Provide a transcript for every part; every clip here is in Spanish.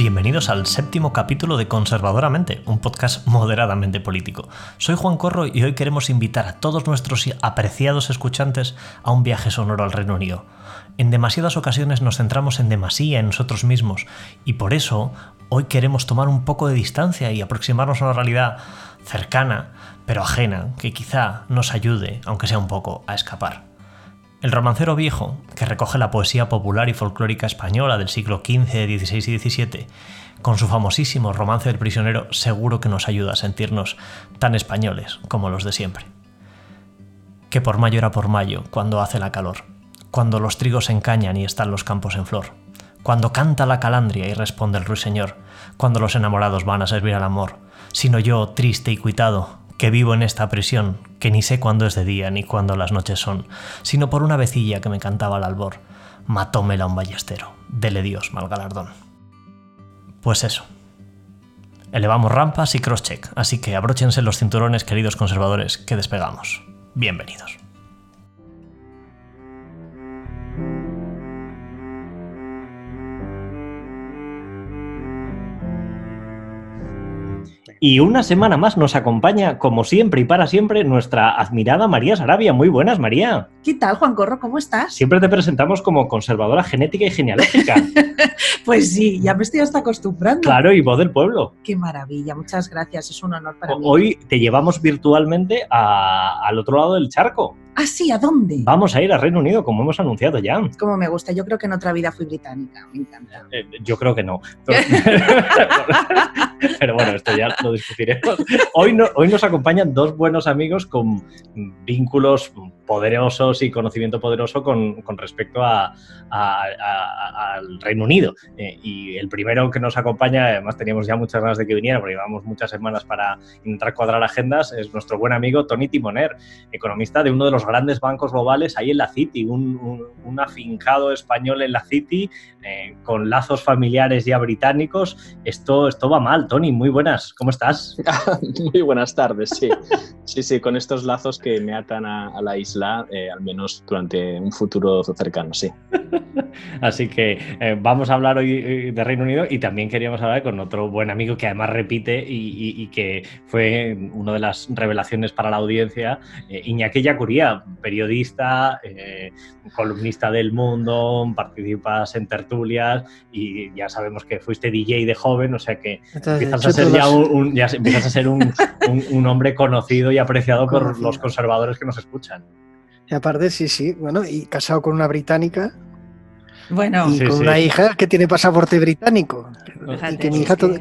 Bienvenidos al séptimo capítulo de Conservadoramente, un podcast moderadamente político. Soy Juan Corro y hoy queremos invitar a todos nuestros apreciados escuchantes a un viaje sonoro al Reino Unido. En demasiadas ocasiones nos centramos en demasía en nosotros mismos y por eso hoy queremos tomar un poco de distancia y aproximarnos a una realidad cercana, pero ajena, que quizá nos ayude, aunque sea un poco, a escapar. El romancero viejo, que recoge la poesía popular y folclórica española del siglo XV, XVI y XVII, con su famosísimo romance del prisionero, seguro que nos ayuda a sentirnos tan españoles como los de siempre. Que por mayo era por mayo, cuando hace la calor, cuando los trigos se encañan y están los campos en flor, cuando canta la calandria y responde el ruiseñor, cuando los enamorados van a servir al amor, sino yo, triste y cuitado, que vivo en esta prisión, que ni sé cuándo es de día ni cuándo las noches son, sino por una vecilla que me cantaba al albor. Matómela un ballestero, dele Dios mal galardón. Pues eso. Elevamos rampas y crosscheck, así que abróchense los cinturones, queridos conservadores, que despegamos. Bienvenidos. Y una semana más nos acompaña, como siempre y para siempre, nuestra admirada María Sarabia. Muy buenas, María. ¿Qué tal, Juan Corro? ¿Cómo estás? Siempre te presentamos como conservadora genética y genealógica. pues sí, ya me estoy hasta acostumbrando. Claro, y voz del pueblo. Qué maravilla, muchas gracias, es un honor para mí. Hoy te llevamos virtualmente al otro lado del charco. ¿Ah, sí? ¿A dónde? Vamos a ir a Reino Unido, como hemos anunciado ya. Como me gusta. Yo creo que en otra vida fui británica. Me encanta. Eh, yo creo que no. Pero, bueno, esto ya lo discutiremos. Hoy, no, hoy nos acompañan dos buenos amigos con vínculos poderosos y conocimiento poderoso con, respecto al Reino Unido. Eh, y el primero que nos acompaña, además teníamos ya muchas ganas de que viniera, porque llevamos muchas semanas para intentar cuadrar agendas, es nuestro buen amigo Tony Timoner, economista de uno de los grandes bancos globales ahí en la City, un, afincado español en la City, eh, con lazos familiares ya británicos. Esto, esto va mal, Tony, muy buenas, ¿cómo estás? muy buenas tardes, sí. Sí, sí, con estos lazos que me atan a, la isla, eh, al menos durante un futuro cercano, sí. Así que eh, vamos a hablar hoy de Reino Unido y también queríamos hablar con otro buen amigo que además repite y, que fue una de las revelaciones para la audiencia, Iñaki Yacuría, periodista, columnista del mundo, participas en tertulias y ya sabemos que fuiste DJ de joven, o sea que empiezas a, ser ya un, empiezas a ser un, hombre conocido y apreciado por los conservadores que nos escuchan. Y aparte, sí, sí, bueno, y casado con una británica, bueno, y con una hija que tiene pasaporte británico. y que mi hija tiene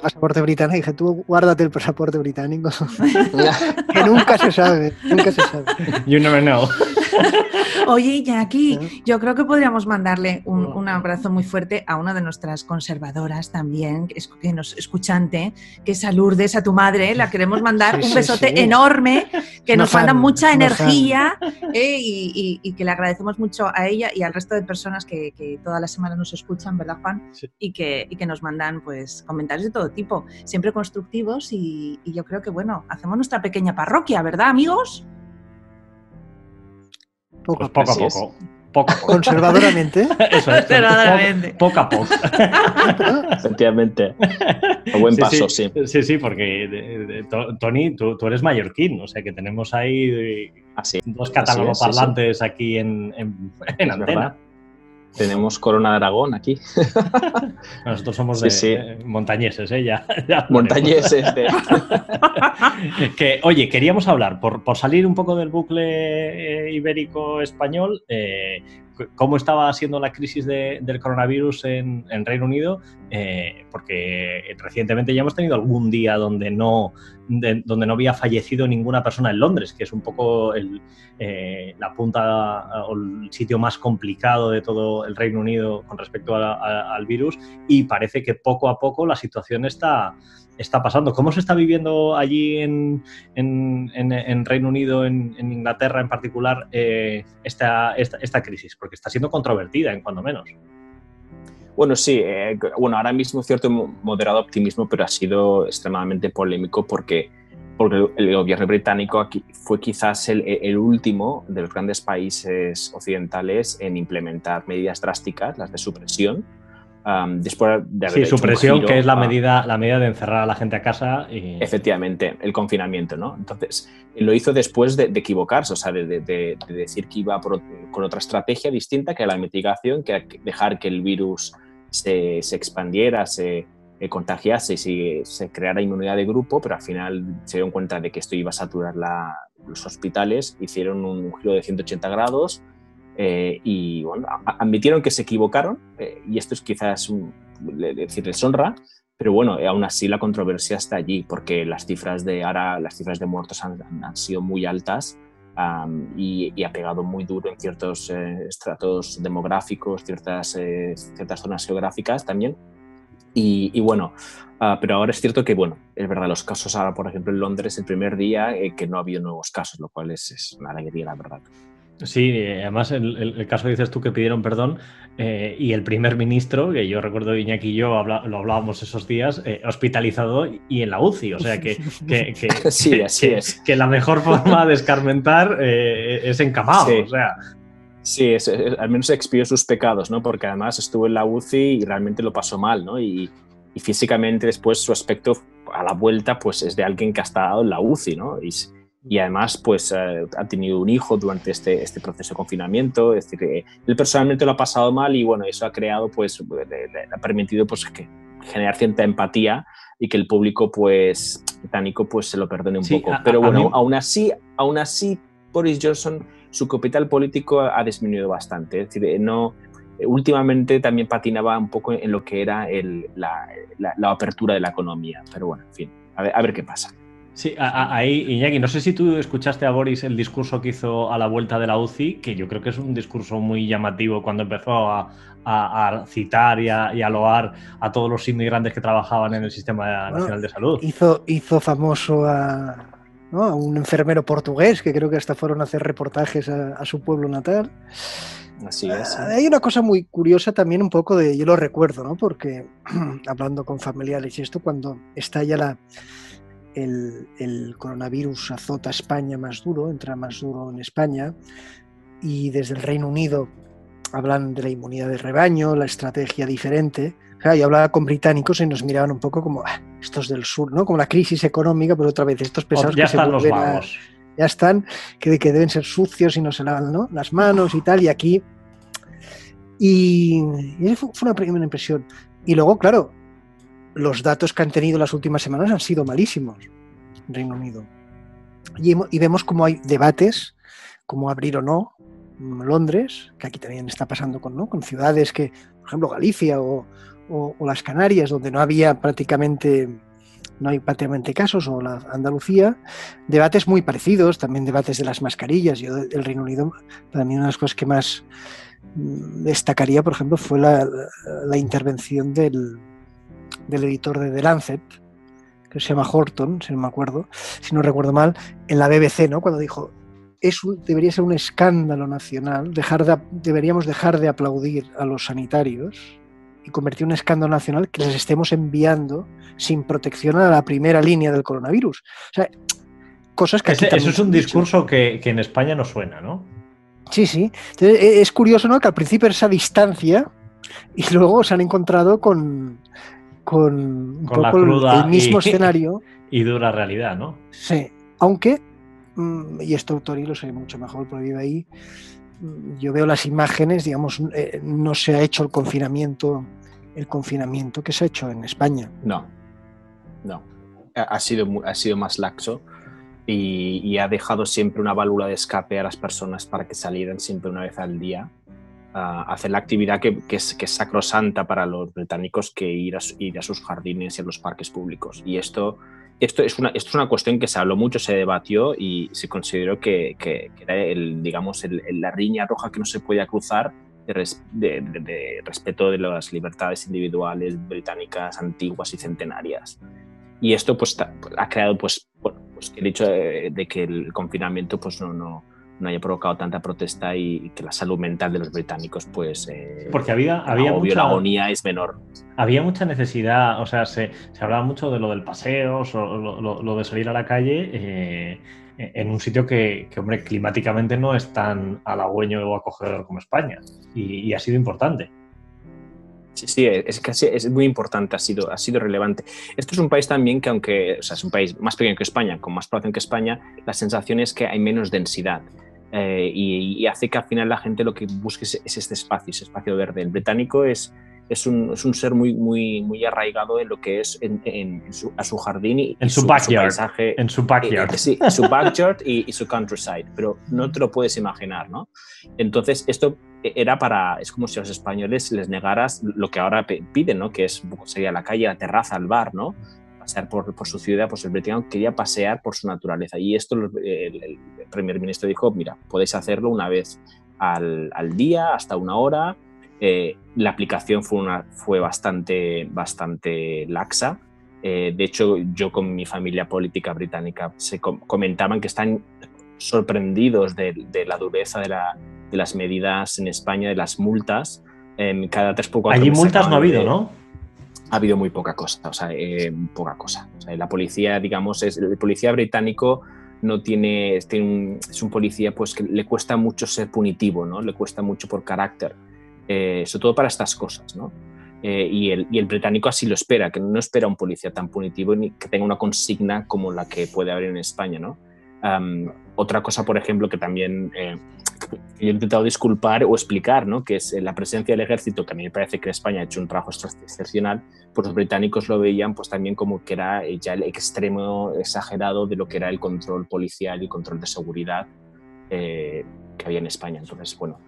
pasaporte británico. Dije, tú guárdate el pasaporte británico. que nunca se sabe, nunca se sabe. You never know. Oye, Jackie, ¿Eh? yo creo que podríamos mandarle un, abrazo muy fuerte a una de nuestras conservadoras también, que nos escuchante, que es a Lourdes, a tu madre. La queremos mandar un besote enorme, que nos manda mucha energía eh, y, que le agradecemos mucho a ella y al resto de personas que, toda la semana nos escuchan, ¿verdad, Juan? Y, que, que nos mandan pues comentarios de todo tipo, siempre constructivos y yo creo que, bueno, hacemos nuestra pequeña parroquia, ¿verdad, amigos? Poco, pues poco a poco. Poco, Conservadoramente. Eso es. Conservadoramente. Poco, a poco. Efectivamente. A buen paso, sí. Sí, sí, porque Tony, tú, eres mallorquín, o sea que tenemos ahí ah, dos catálogos parlantes aquí en, en, antena. Tenemos Corona de Aragón aquí. Nosotros somos de, montañeses, ¿eh? Ya, montañeses. que, oye, queríamos hablar, por, por salir un poco del bucle eh, ibérico-español, eh, cómo estaba siendo la crisis del coronavirus en, Reino Unido, eh, porque recientemente ya hemos tenido algún día donde no, donde no había fallecido ninguna persona en Londres, que es un poco eh, la punta o el sitio más complicado de todo el Reino Unido con respecto al virus, y parece que poco a poco la situación está está pasando. ¿Cómo se está viviendo allí en, Reino Unido, en, Inglaterra en particular, eh, esta, esta, crisis? Porque está siendo controvertida, en cuando menos. Bueno, sí, eh, bueno, ahora mismo cierto moderado optimismo, pero ha sido extremadamente polémico porque, porque el gobierno británico aquí fue quizás el, el, último de los grandes países occidentales en implementar medidas drásticas, las de supresión, después de haber Sí, supresión, que es la medida, la medida de encerrar a la gente a casa. Y... Efectivamente, el confinamiento, ¿no? Entonces, lo hizo después de, equivocarse, o sea, de, decir que iba con otra estrategia distinta que la mitigación, que dejar que el virus se, expandiera, se eh, contagiase y se, creara inmunidad de grupo, pero al final se dieron cuenta de que esto iba a saturar los hospitales, hicieron un giro de 180 grados eh, y bueno, admitieron que se equivocaron, eh, y esto es quizás un, decir, honra, pero bueno, aún así la controversia está allí, porque las cifras de ahora, las cifras de muertos han, sido muy altas y, ha pegado muy duro en ciertos eh, estratos demográficos, ciertas, ciertas zonas geográficas también. Y, bueno, ah, pero ahora es cierto que, bueno, es verdad, los casos ahora, por ejemplo, en Londres, el primer día que no ha habido nuevos casos, lo cual es, es una alegría, la verdad. Sí, además el, el, caso dices tú que pidieron perdón eh, y el primer ministro, que yo recuerdo Iñaki y yo lo hablábamos esos días, eh, hospitalizado y en la UCI, o sea que, que, sí, así es. que la mejor forma de escarmentar eh, es encamado, sí. o sea... Sí, al menos expió sus pecados, ¿no? Porque además estuvo en la UCI y realmente lo pasó mal, ¿no? Y, y físicamente después su aspecto a la vuelta pues es de alguien que ha estado en la UCI, ¿no? Y, y además pues eh, ha tenido un hijo durante este, este proceso de confinamiento, es decir, él personalmente lo ha pasado mal y bueno, eso ha creado pues, le, ha permitido pues que generar cierta empatía y que el público pues británico pues se lo perdone un poco. Pero bueno, aún así, aún así Boris Johnson, su capital político ha disminuido bastante, es decir, no, últimamente también patinaba un poco en lo que era el, la, la, apertura de la economía, pero bueno, en fin, a ver qué pasa. Sí, ahí, Iñaki, no sé si tú escuchaste a Boris el discurso que hizo a la vuelta de la UCI, que yo creo que es un discurso muy llamativo cuando empezó a, citar y a, loar a todos los inmigrantes que trabajaban en el Sistema Nacional de Salud. Hizo, hizo famoso a, un enfermero portugués, que creo que hasta fueron a hacer reportajes a, su pueblo natal. Así es. Hay una cosa muy curiosa también un poco de, yo lo recuerdo, ¿no? Porque hablando con familiares y esto, cuando estalla la el, coronavirus azota España más duro, entra más duro en España y desde el Reino Unido hablan de la inmunidad de rebaño, la estrategia diferente. y hablaba con británicos y nos miraban un poco como ah, estos del sur, ¿no? Como la crisis económica, pero otra vez estos pesados ya están los vagos. ya están, que, que deben ser sucios y no se lavan las manos y tal, y aquí. Y, y fue una primera impresión. Y luego, claro, los datos que han tenido las últimas semanas han sido malísimos Reino Unido. Y, vemos cómo hay debates, cómo abrir o no Londres, que aquí también está pasando con, ¿no? con ciudades que, por ejemplo, Galicia o, las Canarias, donde no había prácticamente no hay prácticamente casos, o la Andalucía, debates muy parecidos, también debates de las mascarillas. Yo del Reino Unido, para mí una de las cosas que más mm, destacaría, por ejemplo, fue la intervención del, del editor de The Lancet, que se llama Horton, si no me acuerdo, si no recuerdo mal, en la BBC, ¿no? Cuando dijo, es debería ser un escándalo nacional, dejar de, deberíamos dejar de aplaudir a los sanitarios y convertir un escándalo nacional que les estemos enviando sin protección a la primera línea del coronavirus. O sea, cosas que... eso es un discurso que, que, en España no suena, ¿no? Sí, sí. E, es curioso, ¿no? Que al principio esa distancia y luego se han encontrado con, con, la cruda el mismo escenario. Y dura realidad, ¿no? Sí, aunque, mm, y esto Tori lo sé mucho mejor porque vive ahí, mm, yo veo las imágenes, digamos, eh, no se ha hecho el confinamiento, el confinamiento que se ha hecho en España. No, no. Ha sido, ha sido más laxo y, y ha dejado siempre una válvula de escape a las personas para que salieran siempre una vez al día hacer la actividad que, es, que, sacrosanta para los británicos que ir a, ir a, sus jardines y a los parques públicos. Y esto, esto, es una, esto es una cuestión que se habló mucho, se debatió y se consideró que, que, era el, digamos, la riña roja que no se podía cruzar de, de, respeto de las libertades individuales británicas antiguas y centenarias. Y esto pues, ha creado pues, pues el hecho de, que el confinamiento pues, no, no, no haya provocado tanta protesta y, que la salud mental de los británicos, pues. Eh, Porque había, había mucha. agonía es menor. Había mucha necesidad, o sea, se, se hablaba mucho de lo del paseo, lo, lo, de salir a la calle. Eh, en un sitio que, que, hombre, climáticamente no es tan halagüeño o acogedor como España. Y, ha sido importante. Sí, es, casi, es muy importante, ha sido, ha sido relevante. Esto es un país también que, aunque o sea, es un país más pequeño que España, con más población que España, la sensación es que hay menos densidad. Eh, y, hace que al final la gente lo que busque es, este espacio, ese espacio verde. El británico es, es, un, es un ser muy, muy, muy arraigado en lo que es en, su, a su jardín y, en su, backyard, paisaje. En su backyard. Eh, sí, su backyard y, su countryside, pero no te lo puedes imaginar, ¿no? Entonces, esto era para, es como si a los españoles les negaras lo que ahora piden, ¿no? Que es sería la calle, la terraza, el bar, ¿no? Pasear por, por, su ciudad, pues el británico quería pasear por su naturaleza. Y esto el, primer ministro dijo, mira, podéis hacerlo una vez al, al día, hasta una hora. Eh, la aplicación fue, una, fue bastante, bastante laxa. Eh, de hecho, yo con mi familia política británica se comentaban que están sorprendidos de, de la dureza de, la, de, las medidas en España, de las multas. Eh, cada tres poco Allí multas no ha habido, ¿no? Ha habido muy poca cosa, o sea, eh, poca cosa. O sea, la policía, digamos, es, el policía británico no tiene, es un policía pues que le cuesta mucho ser punitivo, ¿no? Le cuesta mucho por carácter, eh, sobre todo para estas cosas, ¿no? Eh, y, el, y, el, británico así lo espera, que no espera un policía tan punitivo ni que tenga una consigna como la que puede haber en España, ¿no? otra cosa, por ejemplo, que también yo he intentado disculpar o explicar, ¿no? que es la presencia del ejército, que a mí me parece que España ha hecho un trabajo excepcional, pues los británicos lo veían pues también como que era ya el extremo exagerado de lo que era el control policial y control de seguridad eh, que había en España. Entonces, bueno,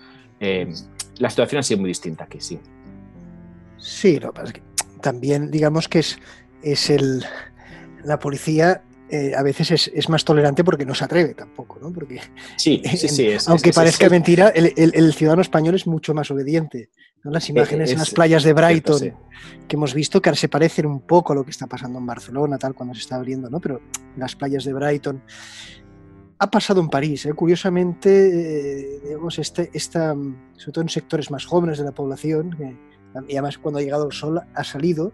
eh, la situación ha sido muy distinta aquí, sí. Sí, lo que pasa es que también digamos que es, es el, la policía eh, a veces es, más tolerante porque no se atreve tampoco, ¿no? Porque, sí, sí, sí. aunque parezca mentira, el, ciudadano español es mucho más obediente. Las eh, imágenes en las playas de Brighton que hemos visto que se parecen un poco a lo que está pasando en Barcelona, tal, cuando se está abriendo, ¿no? Pero las playas de Brighton. Ha pasado en París, ¿eh? curiosamente, digamos, este, esta, sobre todo en sectores más jóvenes de la población, y además cuando ha llegado el sol ha salido,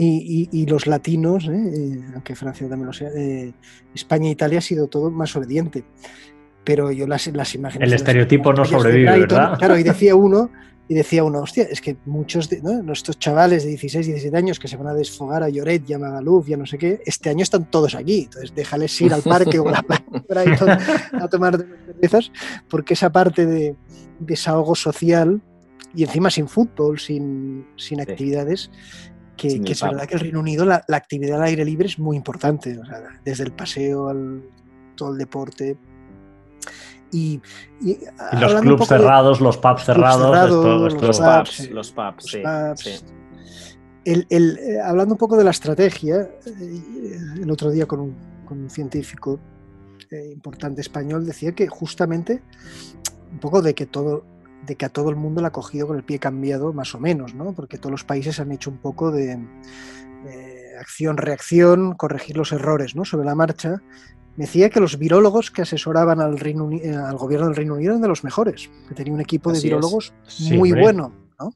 y, los latinos, ¿eh? Eh, aunque Francia también lo sea, eh, España e Italia ha sido todo más obediente. Pero yo las, las imágenes... El estereotipo no sobrevive, ¿verdad? Claro, y decía uno, y decía uno, hostia, es que muchos de nuestros chavales de 16, 17 años que se van a desfogar a Lloret y a Magaluf, ya no sé qué, este año están todos aquí. Entonces déjales ir al parque o a la playa a tomar cervezas, porque esa parte de desahogo social y encima sin fútbol, sin, sin actividades, que, es verdad que el Reino Unido la, actividad al aire libre es muy importante, desde el paseo al todo el deporte. Y, los clubs cerrados, los pubs cerrados, los, pubs, los pubs, eh, hablando un poco de la estrategia, eh, el otro día con un, científico eh, importante español decía que justamente un poco de que todo de que a todo el mundo le ha cogido con el pie cambiado, más o menos, ¿no? Porque todos los países han hecho un poco de, acción-reacción, corregir los errores, ¿no? Sobre la marcha. Me decía que los virólogos que asesoraban al, Reino al gobierno del Reino Unido eran de los mejores, que tenía un equipo de virólogos muy bueno. ¿no?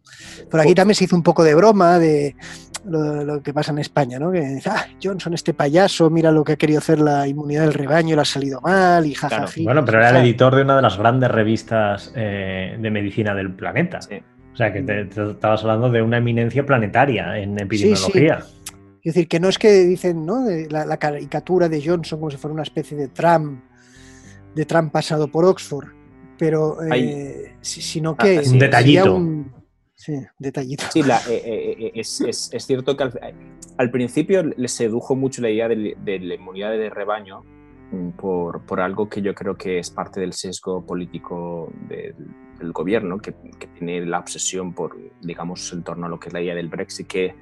Por aquí también se hizo un poco de broma de lo, que pasa en España, ¿no? Que dice, ah, Johnson, este payaso, mira lo que ha querido hacer la inmunidad del rebaño, le ha salido mal y jajaja. Bueno, pero era el editor de una de las grandes revistas eh, de medicina del planeta. O sea, que te, estabas hablando de una eminencia planetaria en epidemiología. Es decir, que no es que dicen, ¿no? De la, caricatura de Johnson como si fuera una especie de Trump, de Trump pasado por Oxford, pero eh, sino que un detallito. Sí, detallito. Sí, eh, eh, eh, es, cierto que al, principio le sedujo mucho la idea de, la inmunidad de rebaño mm, por, algo que yo creo que es parte del sesgo político del gobierno, que, tiene la obsesión por, digamos, en torno a lo que es la idea del Brexit, que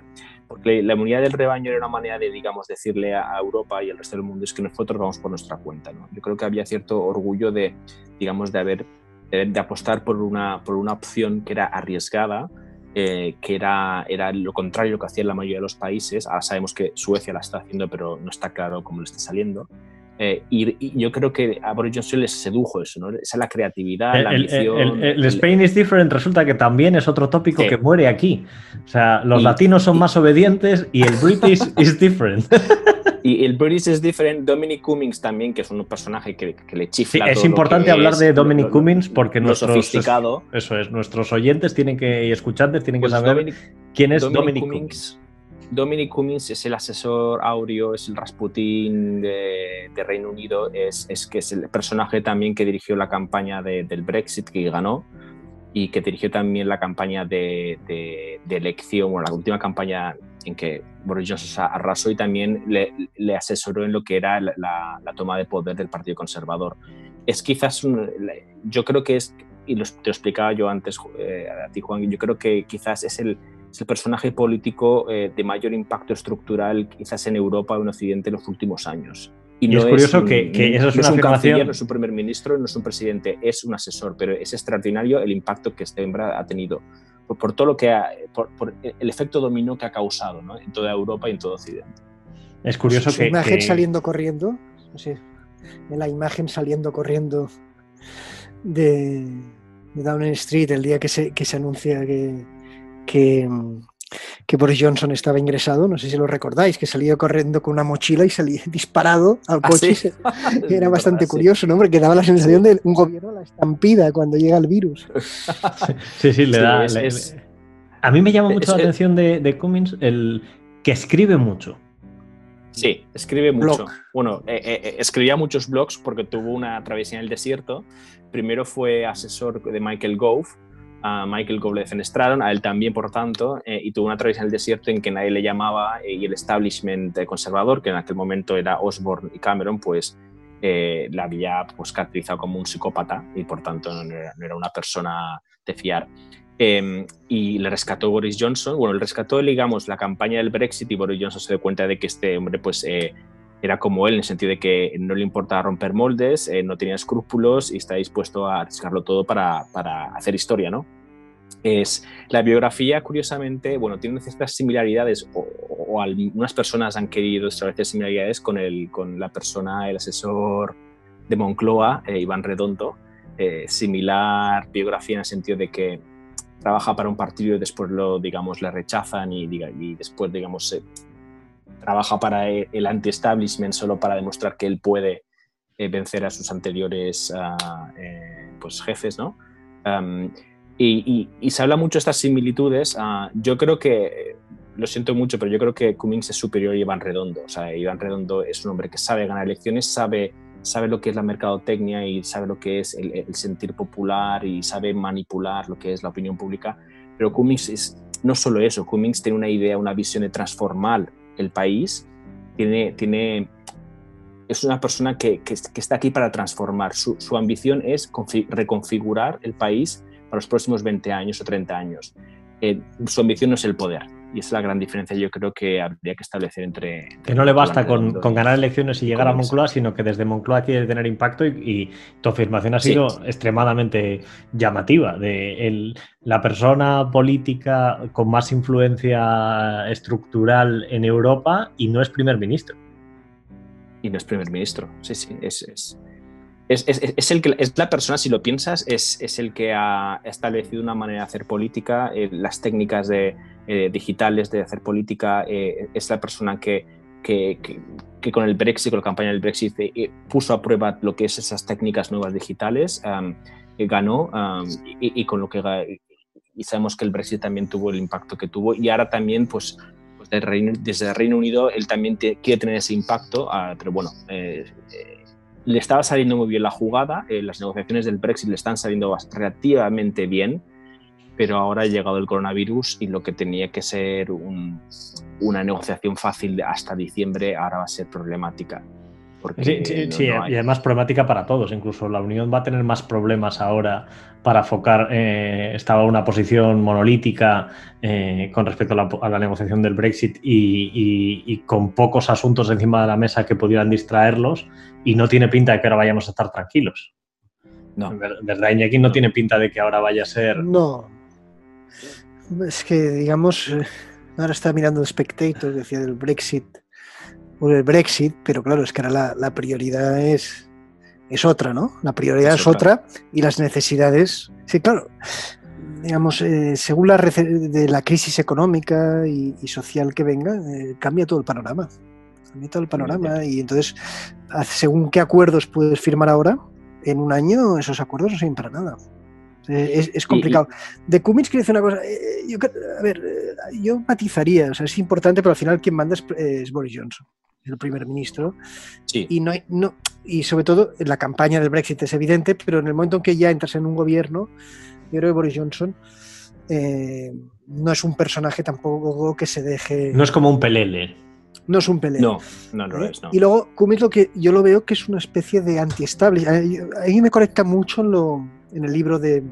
porque la inmunidad del rebaño era una manera de, digamos, decirle a Europa y al resto del mundo es que nosotros vamos por nuestra cuenta. ¿no? Yo creo que había cierto orgullo de, digamos, de haber de apostar por una, por una opción que era arriesgada, eh, que era, era lo contrario a lo que hacían la mayoría de los países. Ahora sabemos que Suecia la está haciendo, pero no está claro cómo le está saliendo. Eh, y, yo creo que a Boris Johnson les sedujo eso, ¿no? Esa la creatividad, la ambición. El, Spain is different resulta que también es otro tópico que muere aquí. O sea, los latinos son más obedientes y el British is different. Y el British es diferente. Dominic Cummings también, que es un personaje que, le chifla. es importante hablar de Dominic Cummings porque nuestros, sofisticado. Eso es, nuestros oyentes tienen que, y escuchantes tienen que pues saber quién es Dominic, Cummings. Dominic Cummings es el asesor Aureo, es el Rasputin de, Reino Unido, es, es, que es el personaje también que dirigió la campaña del Brexit que ganó y que dirigió también la campaña de, elección, bueno, la última campaña en que Boris Johnson arrasó y también le, asesoró en lo que era la, toma de poder del Partido Conservador. Es quizás, yo creo que es, y lo, te lo explicaba yo antes eh, a ti Juan, yo creo que quizás es el, el personaje político eh, de mayor impacto estructural quizás en Europa o en Occidente en los últimos años. Y, no es curioso que, que, eso es no una es un canciller, no es un primer ministro, no es un presidente, es un asesor, pero es extraordinario el impacto que este hombre ha tenido por, todo lo que ha, por, el efecto dominó que ha causado ¿no? en toda Europa y en todo Occidente. Es curioso que. imagen saliendo corriendo, sé, la imagen saliendo corriendo de, de Downing Street el día que se, que se anuncia que, que, que Boris Johnson estaba ingresado, no sé si lo recordáis, que salía corriendo con una mochila y salía disparado al ¿Ah, coche. Era bastante curioso, ¿no? Porque daba la sensación de un gobierno a la estampida cuando llega el virus. Sí, sí, le da. A mí me llama mucho la atención de, Cummins el que escribe mucho. Sí, escribe mucho. Bueno, eh, eh, eh, escribía muchos blogs porque tuvo una travesía en el desierto. Primero fue asesor de Michael Gove, a Michael Gove le defenestraron, a él también, por tanto, eh, y tuvo una travesía en el desierto en que nadie le llamaba eh, y el establishment conservador, que en aquel momento era Osborne y Cameron, pues eh, la había pues, caracterizado como un psicópata y por tanto no era, una persona de fiar. Em, y le rescató Boris Johnson. Bueno, le rescató, digamos, la campaña del Brexit y Boris Johnson se dio cuenta de que este hombre, pues, era como él en el sentido de que no le importaba romper moldes, eh, no tenía escrúpulos y está dispuesto a arriesgarlo todo para, para, hacer historia, ¿no? Es, la biografía, curiosamente, bueno, tiene ciertas similaridades o, algunas personas han querido establecer similaridades con, el, con la persona, el asesor de Moncloa, eh, Iván Redondo, eh, similar biografía en el sentido de que trabaja para un partido y después lo, digamos, le rechazan y, y después, digamos, trabaja para e, el anti-establishment solo para demostrar que él puede eh, vencer a sus anteriores ah, eh, pues, jefes, ¿no? y, se habla mucho de estas similitudes. Ah, yo creo que, lo siento mucho, pero yo creo que Cummings es superior a Iván Redondo. O sea, Iván Redondo es un hombre que sabe ganar elecciones, sabe, sabe lo que es la mercadotecnia y sabe lo que es el, el sentir popular y sabe manipular lo que es la opinión pública. Pero Cummings es no solo eso, Cummings tiene una idea, una visión de transformar el país, tiene, tiene, es una persona que, que, está aquí para transformar. Su, su ambición es reconfigurar el país para los próximos 20 años o 30 años. Eh, su ambición no es el poder, y esa es la gran diferencia yo creo que habría que establecer entre... Que no le basta con, ganar elecciones y llegar a Moncloa, sino que desde Moncloa quiere tener impacto y, tu afirmación ha sido extremadamente llamativa. De la persona política con más influencia estructural en Europa y no es primer ministro. Y no es primer ministro, sí, sí, es, es es, el que, es la persona, si lo piensas, es, el que ha establecido una manera de hacer política, eh, las técnicas de, eh, digitales de hacer política, eh, es la persona que, que, con el Brexit, con la campaña del Brexit, puso a prueba lo que es esas técnicas nuevas digitales, ganó y, con lo que y sabemos que el Brexit también tuvo el impacto que tuvo y ahora también pues, pues desde el Reino Unido él también quiere tener ese impacto, ah, pero bueno, le estaba saliendo muy bien la jugada, eh, las negociaciones del Brexit le están saliendo relativamente bien, pero ahora ha llegado el coronavirus y lo que tenía que ser una negociación fácil hasta diciembre ahora va a ser problemática. Sí, sí, y además problemática para todos. Incluso la Unión va a tener más problemas ahora para focar. Eh, estaba una posición monolítica eh, con respecto a la, negociación del Brexit y, con pocos asuntos encima de la mesa que pudieran distraerlos. Y no tiene pinta de que ahora vayamos a estar tranquilos. No. ¿Verdad, Iñaki? No tiene pinta de que ahora vaya a ser. No. Es que, digamos, eh, ahora está mirando el Spectator, decía del Brexit por el Brexit, pero claro, es que ahora la, prioridad es, es otra, ¿no? La prioridad es, otra. y las necesidades. Sí, claro. Digamos, eh, según la de la crisis económica y, social que venga, eh, cambia todo el panorama. cambia todo el panorama. Y entonces, según qué acuerdos puedes firmar ahora, en un año esos acuerdos no sirven para nada. Es, complicado. De Cummins quiere decir una cosa. Eh, yo, a ver, eh, yo matizaría, o sea, es importante, pero al final quien manda es, Boris Johnson, el primer ministro. Sí. Y, no, no, y sobre todo en la campaña del Brexit es evidente, pero en el momento en que ya entras en un gobierno, yo creo que Boris Johnson eh, no es un personaje tampoco que se deje. No es como un pelele. No es un pelele. No, no, no es. No. Y luego, Cummins lo que yo lo veo que es una especie de anti-establishment. Ahí me conecta mucho en lo en el libro de,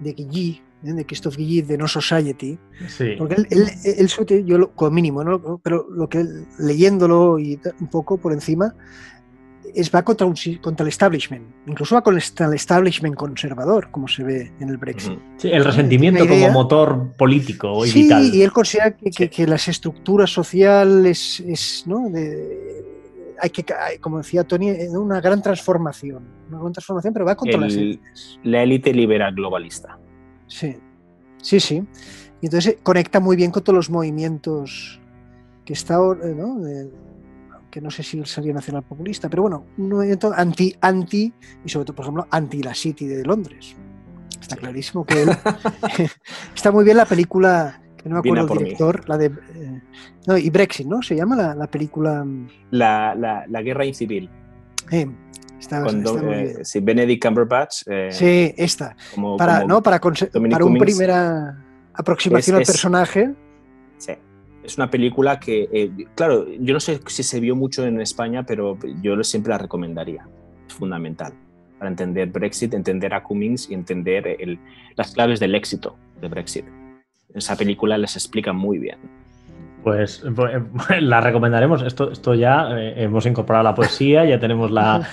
de Guilly, ¿eh? De Christophe Guilly, de No Society. Porque él, él, yo lo, como mínimo, ¿no? pero lo que leyéndolo y un poco por encima, es va contra, un, contra el establishment, incluso va contra el establishment conservador, como se ve en el Brexit. Sí, el resentimiento como motor político y sí, vital. y él considera que, que, las estructuras sociales es, ¿no? de, hay que, como decía Tony, una gran transformación. Una gran transformación, pero va contra las élites. La élite liberal globalista. Sí, sí, sí. Y entonces eh, conecta muy bien con todos los movimientos que está, eh, ¿no? que no sé si sería nacional populista, pero bueno, un movimiento anti, anti, y sobre todo, por ejemplo, anti la City de Londres. Está clarísimo que está muy bien la película no me acuerdo el director, la de. Eh, no, y Brexit, ¿no? Se llama la, película. Mm, la, la, Guerra Incivil. Eh, está, eh, sí, Benedict Cumberbatch. sí, esta. para, ¿no? para, para una primera aproximación al personaje. Sí. Es una película que, claro, yo no sé si se vio mucho en España, pero yo siempre la recomendaría. Es fundamental para entender Brexit, entender a Cummings y entender el, las claves del éxito de Brexit esa película les explica muy bien. Pues, pues la recomendaremos. Esto, esto ya eh, hemos incorporado la poesía, ya tenemos la,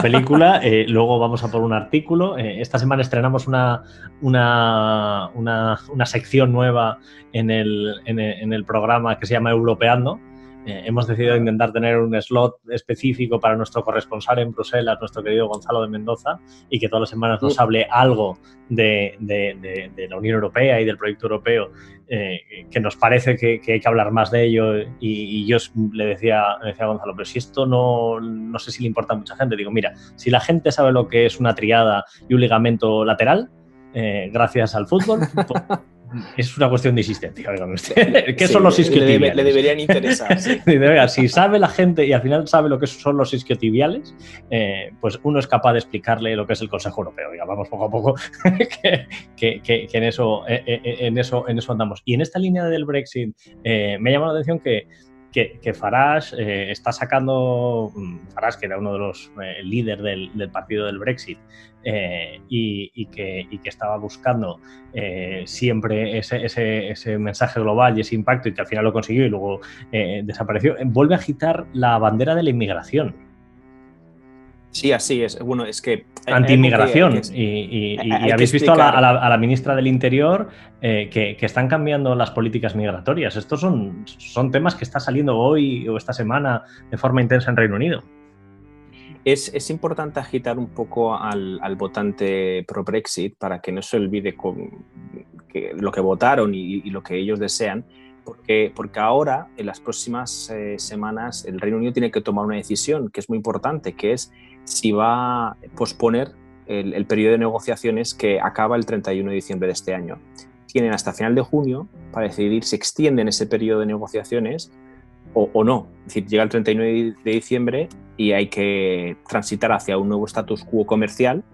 película. Eh, luego vamos a por un artículo. Eh, esta semana estrenamos una, una, una, sección nueva en el, en el, programa que se llama Europeando. Hemos decidido intentar tener un slot específico para nuestro corresponsal en Bruselas, nuestro querido Gonzalo de Mendoza, y que todas las semanas nos mm. hable algo de, la Unión Europea y del proyecto europeo, eh, que nos parece que, hay que hablar más de ello. Y, yo le decía, decía a Gonzalo, pero si esto no, no sé si le importa a mucha gente, digo, mira, si la gente sabe lo que es una triada y un ligamento lateral, eh, gracias al fútbol, es una cuestión de existencia. ¿Qué son los isquiotibiales? Le, deberían interesar. si sabe la gente y al final sabe lo que son los isquiotibiales, eh, pues uno es capaz de explicarle lo que es el Consejo Europeo. vamos poco a poco, que, en, eso, eh, eh, en, eso, en eso andamos. Y en esta línea del Brexit, me ha llamado la atención que que, Farage eh, está sacando, mm, Farage que era uno de los eh, líderes del, partido del Brexit eh, y, que, estaba buscando siempre ese, mensaje global y ese impacto y que al final lo consiguió y luego desapareció, vuelve a agitar la bandera de la inmigración. Sí, así es. Bueno, es que. Anti-inmigración. Y, habéis visto a la, ministra del Interior eh, que, están cambiando las políticas migratorias. Estos son, son temas que están saliendo hoy o esta semana de forma intensa en Reino Unido. Es, importante agitar un poco al, votante pro-Brexit para que no se olvide con, lo que votaron y, lo que ellos desean. Porque, porque, ahora, en las próximas eh, semanas, el Reino Unido tiene que tomar una decisión que es muy importante, que es si va a posponer el, periodo de negociaciones que acaba el 31 de diciembre de este año. Tienen hasta final de junio para decidir si extienden ese periodo de negociaciones o, no. Es decir, llega el 31 de diciembre y hay que transitar hacia un nuevo status quo comercial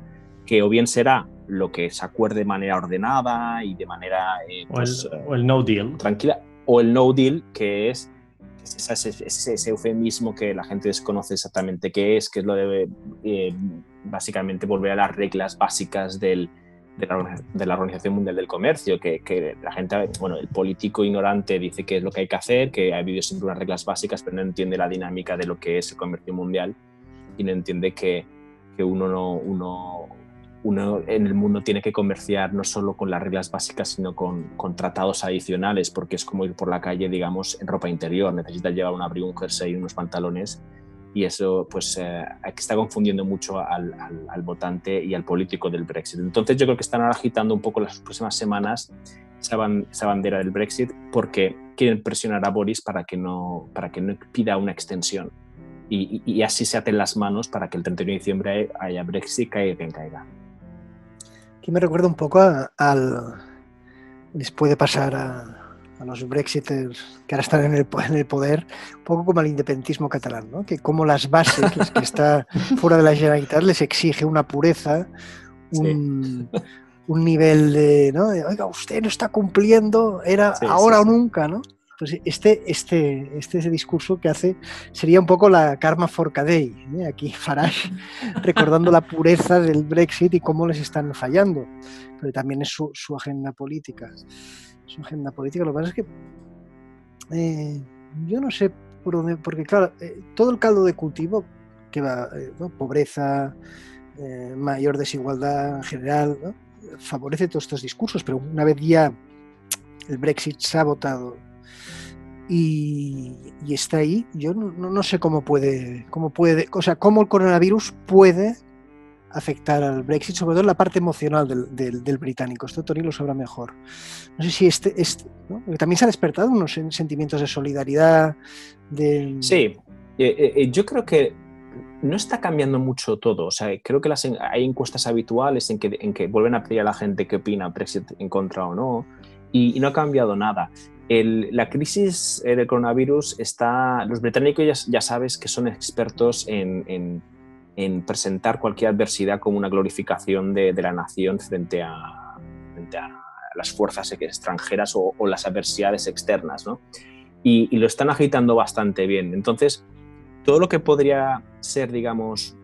que o bien será lo que se acuerde de manera ordenada y de manera eh, pues, o, el, no deal tranquila o el no deal que es ese, ese, eufemismo que la gente desconoce exactamente qué es, que es lo de eh, básicamente volver a las reglas básicas del, de, la, Organización Mundial del Comercio, que, que, la gente, bueno, el político ignorante dice que es lo que hay que hacer, que ha habido siempre unas reglas básicas, pero no entiende la dinámica de lo que es el comercio mundial y no entiende que, que uno no, uno, uno en el mundo tiene que comerciar no solo con las reglas básicas, sino con, con, tratados adicionales, porque es como ir por la calle, digamos, en ropa interior. Necesitas llevar un abrigo, un jersey y unos pantalones. Y eso, pues, eh, está confundiendo mucho al, al, votante y al político del Brexit. Entonces, yo creo que están agitando un poco las próximas semanas esa, bandera del Brexit porque quieren presionar a Boris para que no, para que no pida una extensión. Y, así se aten las manos para que el 31 de diciembre haya Brexit, caiga quien caiga. Aquí me recuerda un poco al. Les puede pasar a, los Brexiters que ahora están en el, en el, poder, un poco como al independentismo catalán, ¿no? que como las bases, las que está fuera de la Generalitat, les exige una pureza, un, un nivel de, ¿no? oiga, usted no está cumpliendo, era ahora o nunca, ¿no? Pues este, este, este es el discurso que hace, sería un poco la karma forcadell, ¿eh? aquí Farage recordando la pureza del Brexit y cómo les están fallando, pero también es su, su agenda política. Su agenda política, lo que pasa es que eh, yo no sé por dónde, porque claro, eh, todo el caldo de cultivo que va, pobreza, mayor desigualdad en general, ¿no? favorece todos estos discursos, pero una vez ya el Brexit se ha votado y, está ahí, yo no, sé cómo puede, cómo puede, o sea, cómo el coronavirus puede afectar al Brexit, sobre todo en la parte emocional del, británico. Esto Tony lo sabrá mejor. No sé si este, este también se ha despertado unos sentimientos de solidaridad. De... Sí, eh, eh, yo creo que no está cambiando mucho todo. O sea, creo que las, hay encuestas habituales en que, en que vuelven a pedir a la gente qué opina Brexit en contra o no, y, no ha cambiado nada. La crisis del coronavirus está. Los británicos ya, sabes que son expertos en, presentar cualquier adversidad como una glorificación de, la nación frente a, las fuerzas extranjeras o, las adversidades externas, ¿no? Y, y, lo están agitando bastante bien. Entonces, todo lo que podría ser, digamos,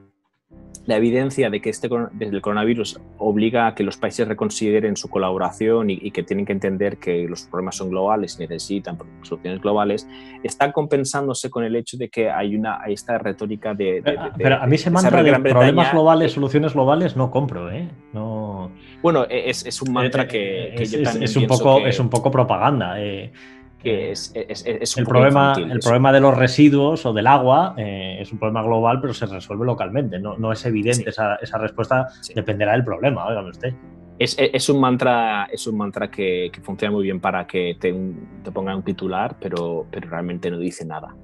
la evidencia de que este, desde el coronavirus obliga a que los países reconsideren su colaboración y, que tienen que entender que los problemas son globales y necesitan soluciones globales, está compensándose con el hecho de que hay una esta retórica de, pero, a mí se mantra de problemas globales, soluciones globales no compro, ¿eh? No... Bueno, e, es, un mantra eh, que, es, yo también es un poco es un poco propaganda. Eh que es, es, un el problema El problema de los residuos o del agua eh, es un problema global, pero se resuelve localmente. No, no es evidente esa, esa, respuesta, dependerá del problema, óigame usted. Es, un mantra, es un mantra que, funciona muy bien para que te, te, pongan un titular, pero, pero realmente no dice nada.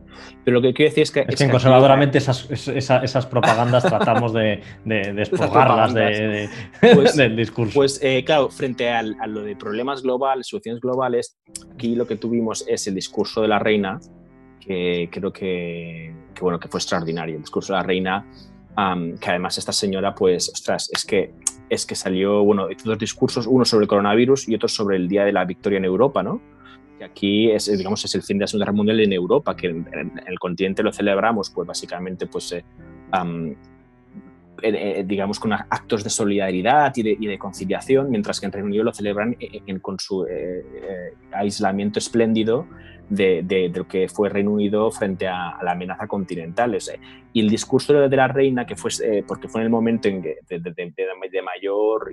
Pero lo que quiero decir es que... Es, que conservadoramente esas, esas, propagandas tratamos de, de, de pues, del discurso. Pues eh, claro, frente a, lo de problemas globales, soluciones globales, aquí lo que tuvimos es el discurso de la reina, que creo que, bueno, que fue extraordinario. El discurso de la reina, que además esta señora, pues, ostras, es que es que salió, bueno, dos discursos, uno sobre el coronavirus y otro sobre el Día de la Victoria en Europa, ¿no? Aquí es, digamos, es el fin de la Segunda Guerra Mundial en Europa, que en, el continente lo celebramos, pues básicamente, pues, eh, eh, digamos, con actos de solidaridad y de, y de, conciliación, mientras que en Reino Unido lo celebran con su eh, aislamiento espléndido de, lo que fue Reino Unido frente a, la amenaza continental. y el discurso de la reina, que fue, eh, porque fue en el momento en que, de, mayor,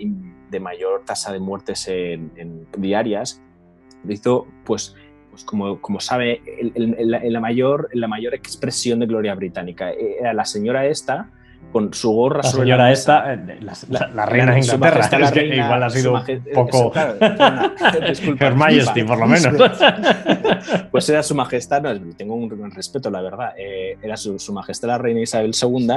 de mayor tasa de muertes en, diarias, hizo, pues, pues como, como sabe, la, mayor, la mayor expresión de gloria británica. Era la señora esta con su gorra la señora esta, eh, la, reina de Inglaterra, igual ha sido un poco Her Majesty, por lo menos. pues era su majestad, no, tengo un gran respeto, la verdad, eh, era su, majestad la reina Isabel II,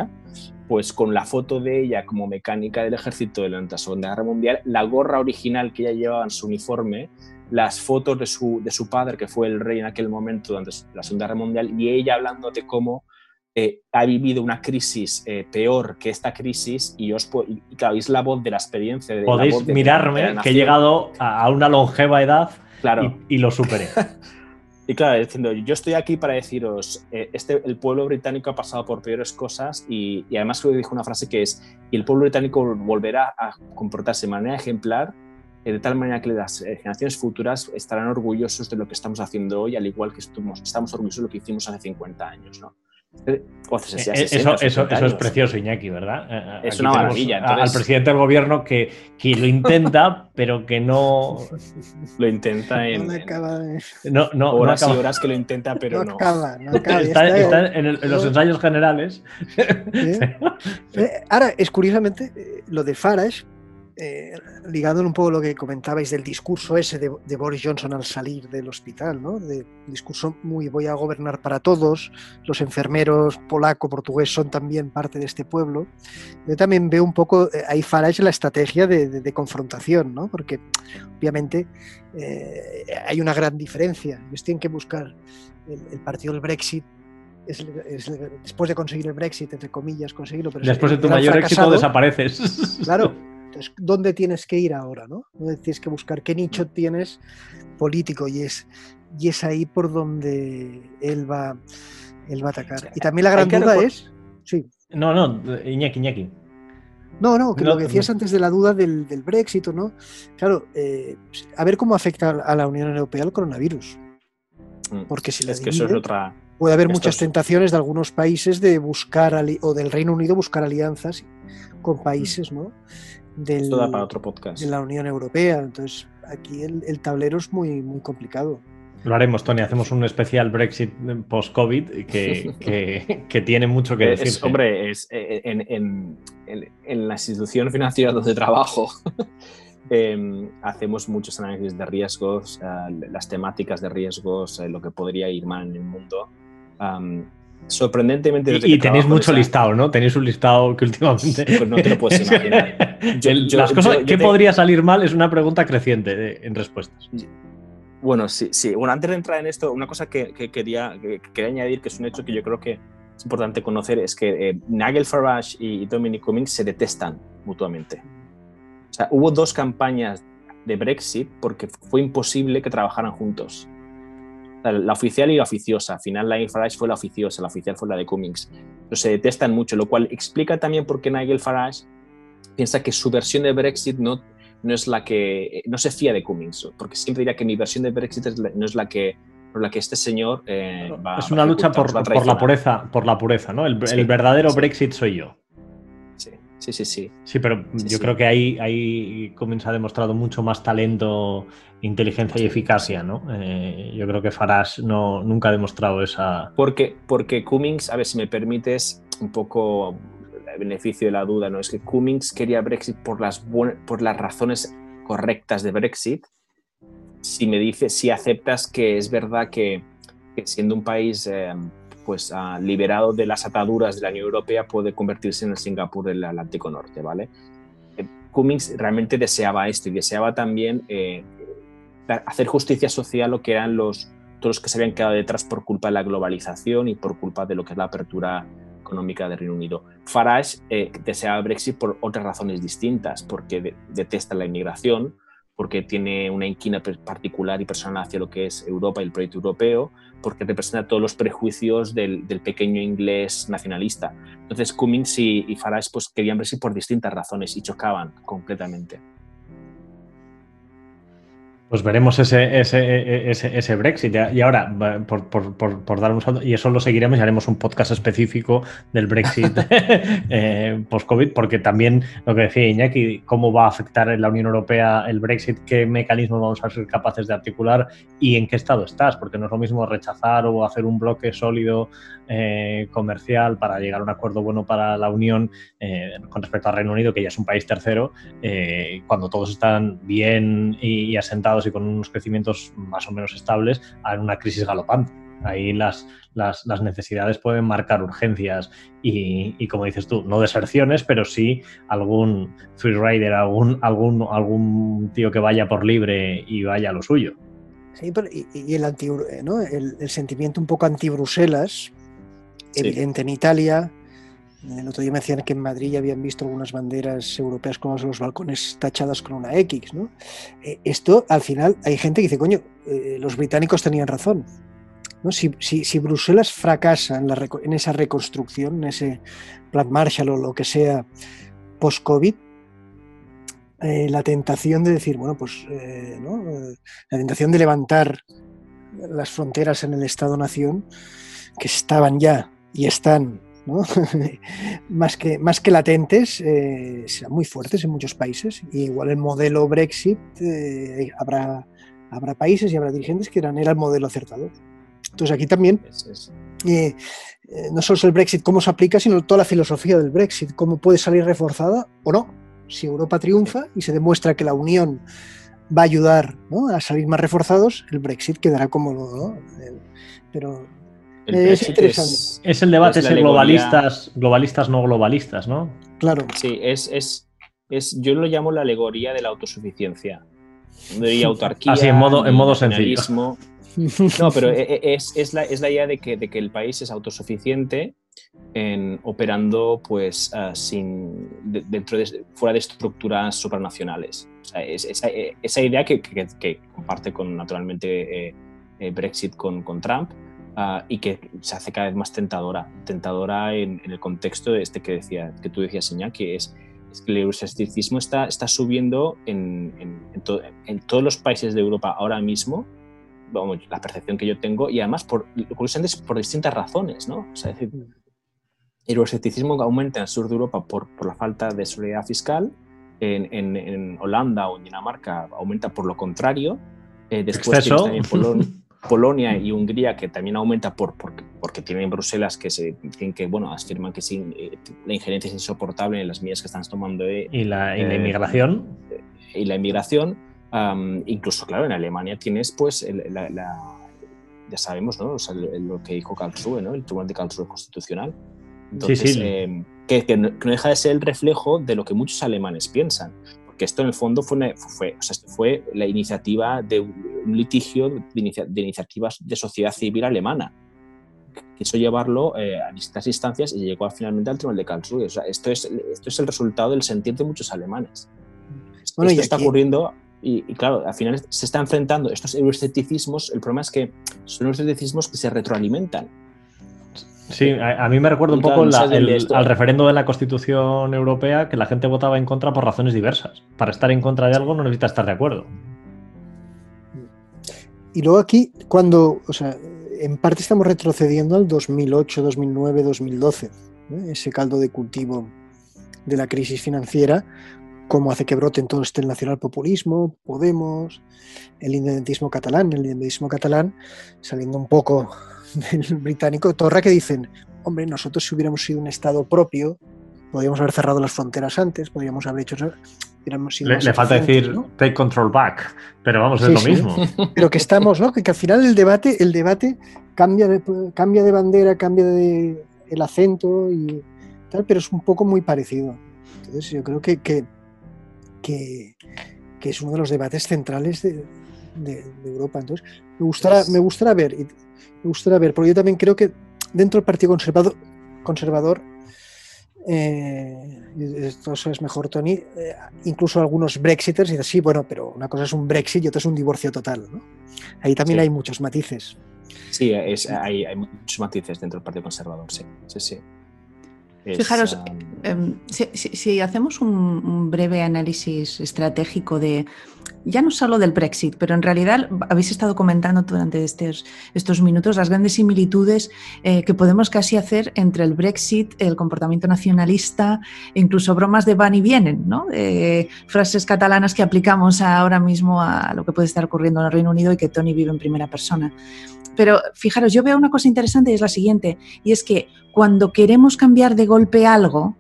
pues con la foto de ella como mecánica del ejército de la Segunda Guerra Mundial, la gorra original que ella llevaba en su uniforme, las fotos de su, de su padre, que fue el rey en aquel momento durante la Segunda Guerra Mundial, y ella hablando de cómo eh, ha vivido una crisis eh, peor que esta crisis y os y, claro, es la voz de la experiencia. De Podéis mirarme que he llegado a una longeva edad claro. y, lo superé. y claro, diciendo, yo estoy aquí para deciros, eh, este, el pueblo británico ha pasado por peores cosas y, y además dijo una frase que es, y el pueblo británico volverá a comportarse de manera ejemplar de tal manera que las generaciones futuras estarán orgullosos de lo que estamos haciendo hoy, al igual que estamos, estamos orgullosos de lo que hicimos hace 50 años. ¿no? Eh, eso, eso, es precioso, Iñaki, ¿verdad? Eh, eh, es una maravilla. Al presidente del gobierno que, que, lo intenta, pero que no. Lo intenta en. No, no, horas y horas que lo intenta, pero no. Está, en, los ensayos generales. Ahora, es curiosamente lo de Farage, eh, ligando un poco lo que comentabais del discurso ese de, Boris Johnson al salir del hospital, ¿no? De discurso muy voy a gobernar para todos, los enfermeros polaco, portugués son también parte de este pueblo. Yo también veo un poco eh, ahí Farage la estrategia de, confrontación, ¿no? Porque obviamente eh, hay una gran diferencia. Ellos tienen que buscar el, partido del Brexit después de conseguir el Brexit, entre comillas, conseguirlo. Pero después de tu mayor éxito desapareces. Claro, entonces, ¿dónde tienes que ir ahora? ¿no? ¿Dónde tienes que buscar? ¿Qué nicho tienes político? Y es, y es ahí por donde él va, él va a atacar. Y también la gran duda es... Sí. No, no, Iñaki, Iñaki. No, no, que lo que decías antes de la duda del, del Brexit, ¿no? Claro, eh, a ver cómo afecta a la Unión Europea el coronavirus. Mm, Porque si es que eso es otra, puede haber muchas tentaciones de algunos países de buscar o del Reino Unido buscar alianzas con países, ¿no? Del, para otro podcast. de la Unión Europea. Entonces, aquí el, tablero es muy, muy complicado. Lo haremos, Tony. Hacemos un especial Brexit post-COVID que, que, tiene mucho que decir. Hombre, es, eh, en, en, en, la institución financiera donde trabajo em, hacemos muchos análisis de riesgos, eh, las temáticas de riesgos, eh, lo que podría ir mal en el mundo sorprendentemente. Y, tenéis mucho listado, ¿no? Tenéis un listado que últimamente. Pues no te lo puedes imaginar. Las cosas, ¿Qué podría salir mal? Es una pregunta creciente en respuestas. Bueno, sí, sí. Bueno, antes de entrar en esto, una cosa que, quería, quería, añadir, que es un hecho que yo creo que es importante conocer, es que eh, Nigel Farage y Dominic Cummings se detestan mutuamente. O sea, hubo dos campañas de Brexit porque fue imposible que trabajaran juntos la oficial y la oficiosa. Al final la Farage fue la oficiosa, la oficial fue la de Cummings. Pero se detestan mucho, lo cual explica también por qué Nigel Farage piensa que su versión de Brexit no, no es la que no se fía de Cummings, porque siempre dirá que mi versión de Brexit no es la que por la que este señor eh, va, es una lucha por, por, la pureza, por la pureza, ¿no? El, verdadero Brexit soy yo. Sí, sí, sí. Sí, pero yo creo que ahí, ahí Cummings ha demostrado mucho más talento, inteligencia y eficacia, ¿no? Eh, yo creo que Farage no, nunca ha demostrado esa... Porque, porque Cummings, a ver si me permites un poco el beneficio de la duda, ¿no? Es que Cummings quería Brexit por las, por las razones correctas de Brexit. Si me dices, si aceptas que es verdad que, siendo un país... Eh, pues uh, liberado de las ataduras de la Unión Europea puede convertirse en el Singapur del Atlántico Norte, ¿vale? Eh, Cummings realmente deseaba esto y deseaba también eh, hacer justicia social lo que eran los todos los que se habían quedado detrás por culpa de la globalización y por culpa de lo que es la apertura económica del Reino Unido. Farage eh, deseaba Brexit por otras razones distintas, porque detesta la inmigración, porque tiene una inquina particular y personal hacia lo que es Europa y el proyecto europeo, porque representa todos los prejuicios del, pequeño inglés nacionalista. Entonces Cummings y, y Farage pues, querían verse por distintas razones y chocaban completamente pues veremos ese, ese, ese, Brexit. Y ahora, por, por, por, dar un salto, y eso lo seguiremos y haremos un podcast específico del Brexit eh, post-COVID, porque también lo que decía Iñaki, cómo va a afectar en la Unión Europea el Brexit, qué mecanismos vamos a ser capaces de articular y en qué estado estás, porque no es lo mismo rechazar o hacer un bloque sólido eh, comercial para llegar a un acuerdo bueno para la Unión eh, con respecto al Reino Unido, que ya es un país tercero, cuando todos están bien y asentados y con unos crecimientos más o menos estables a una crisis galopante. Ahí las, las, necesidades pueden marcar urgencias y, como dices tú, no deserciones, pero sí algún free rider, algún, algún, algún tío que vaya por libre y vaya a lo suyo. Sí, y, el, anti, ¿no? el, sentimiento un poco anti-Bruselas, evidente en Italia, el otro día me decían que en Madrid ya habían visto algunas banderas europeas con los balcones tachadas con una X. ¿no? Eh, esto, al final, hay gente que dice, coño, eh, los británicos tenían razón. ¿no? Si, Bruselas fracasa en, esa reconstrucción, en ese plan Marshall o lo que sea post-COVID, eh, la tentación de decir, bueno, pues la tentación de levantar las fronteras en el Estado-nación, que estaban ya y están más, que, más que latentes, eh, serán muy fuertes en muchos países. Y igual el modelo Brexit, eh, habrá, habrá países y habrá dirigentes que dirán, era el modelo acertado. Entonces aquí también, eh, no solo es el Brexit, cómo se aplica, sino toda la filosofía del Brexit, cómo puede salir reforzada o no. si Europa triunfa y se demuestra que la Unión va a ayudar a salir más reforzados, el Brexit quedará como... ¿no? Pero es interesante. Es, el debate ese globalistas, globalistas no globalistas, ¿no? Claro. Sí, es, es, yo lo llamo la alegoría de la autosuficiencia. De autarquía, Así, en modo, en modo sencillo. No, pero e, e, es, la, idea de que, de que el país es autosuficiente en, operando pues ah, sin, dentro de, fuera de estructuras supranacionales. esa, idea que, comparte con naturalmente eh, eh, Brexit con, con Trump ah, y que se hace cada vez más tentadora, tentadora en, el contexto de este que, decía, que tú decías, Señal, que es, que el euroscepticismo está, está subiendo en, en, todos los países de Europa ahora mismo, vamos, la percepción que yo tengo, y además por, por distintas razones, ¿no? O sea, es decir, el euroscepticismo aumenta en el sur de Europa por, por la falta de solidaridad fiscal, en, en, Holanda o en Dinamarca aumenta por lo contrario, eh, después también Polonia y Hungría que también aumenta por, porque tienen Bruselas que se que bueno afirman que sí, eh, la injerencia es insoportable en las medidas que están tomando eh, y, la, inmigración y la inmigración incluso claro en Alemania tienes pues la, ya sabemos ¿no? lo que dijo Karlsruhe ¿no? el Tribunal de Karlsruhe constitucional entonces, eh, que, no, deja de ser el reflejo de lo que muchos alemanes piensan. Porque esto en el fondo fue, fue, fue la iniciativa de un litigio de, iniciativas de sociedad civil alemana. Quiso llevarlo eh, a distintas instancias y llegó finalmente al Tribunal de Karlsruhe. esto, es, esto es el resultado del sentir de muchos alemanes. Bueno, esto está ocurriendo y, claro, al final se está enfrentando estos euroscepticismos. El problema es que son euroscepticismos que se retroalimentan Sí, a, mí me recuerda un poco al referendo de la Constitución Europea que la gente votaba en contra por razones diversas. Para estar en contra de algo no necesita estar de acuerdo. Y luego aquí, cuando, o sea, en parte estamos retrocediendo al 2008, 2009, 2012, ese caldo de cultivo de la crisis financiera, como hace que broten todo este nacional populismo, Podemos, el independentismo catalán, el independentismo catalán, saliendo un poco del británico Torra que dicen, hombre, nosotros si hubiéramos sido un Estado propio, podríamos haber cerrado las fronteras antes, podríamos haber hecho... Le, le falta decir take control back, pero vamos, es lo mismo. Pero que estamos, ¿no? Que, al final el debate, el debate cambia de, cambia de bandera, cambia de el acento y tal, pero es un poco muy parecido. Entonces yo creo que, que, que, es uno de los debates centrales de, de, Europa. Entonces me gustará, me gustará ver, me gustaría ver, porque yo también creo que dentro del Partido Conservador, conservador eh, esto es mejor, Tony, eh, incluso algunos Brexiters dicen, sí, bueno, pero una cosa es un Brexit y otra es un divorcio total. Ahí también hay muchos matices. Sí, hay, hay, muchos matices dentro del Partido Conservador, sí, sí, sí. Fijaros, em, si, hacemos un, breve análisis estratégico de, ya no solo del Brexit, pero en realidad habéis estado comentando durante estos, estos minutos las grandes similitudes eh, que podemos casi hacer entre el Brexit, el comportamiento nacionalista, incluso bromas de van y vienen, ¿no? frases catalanas que aplicamos ahora mismo a lo que puede estar ocurriendo en el Reino Unido y que Tony vive en primera persona. Pero fijaros, yo veo una cosa interesante y es la siguiente, y es que cuando queremos cambiar de golpe algo,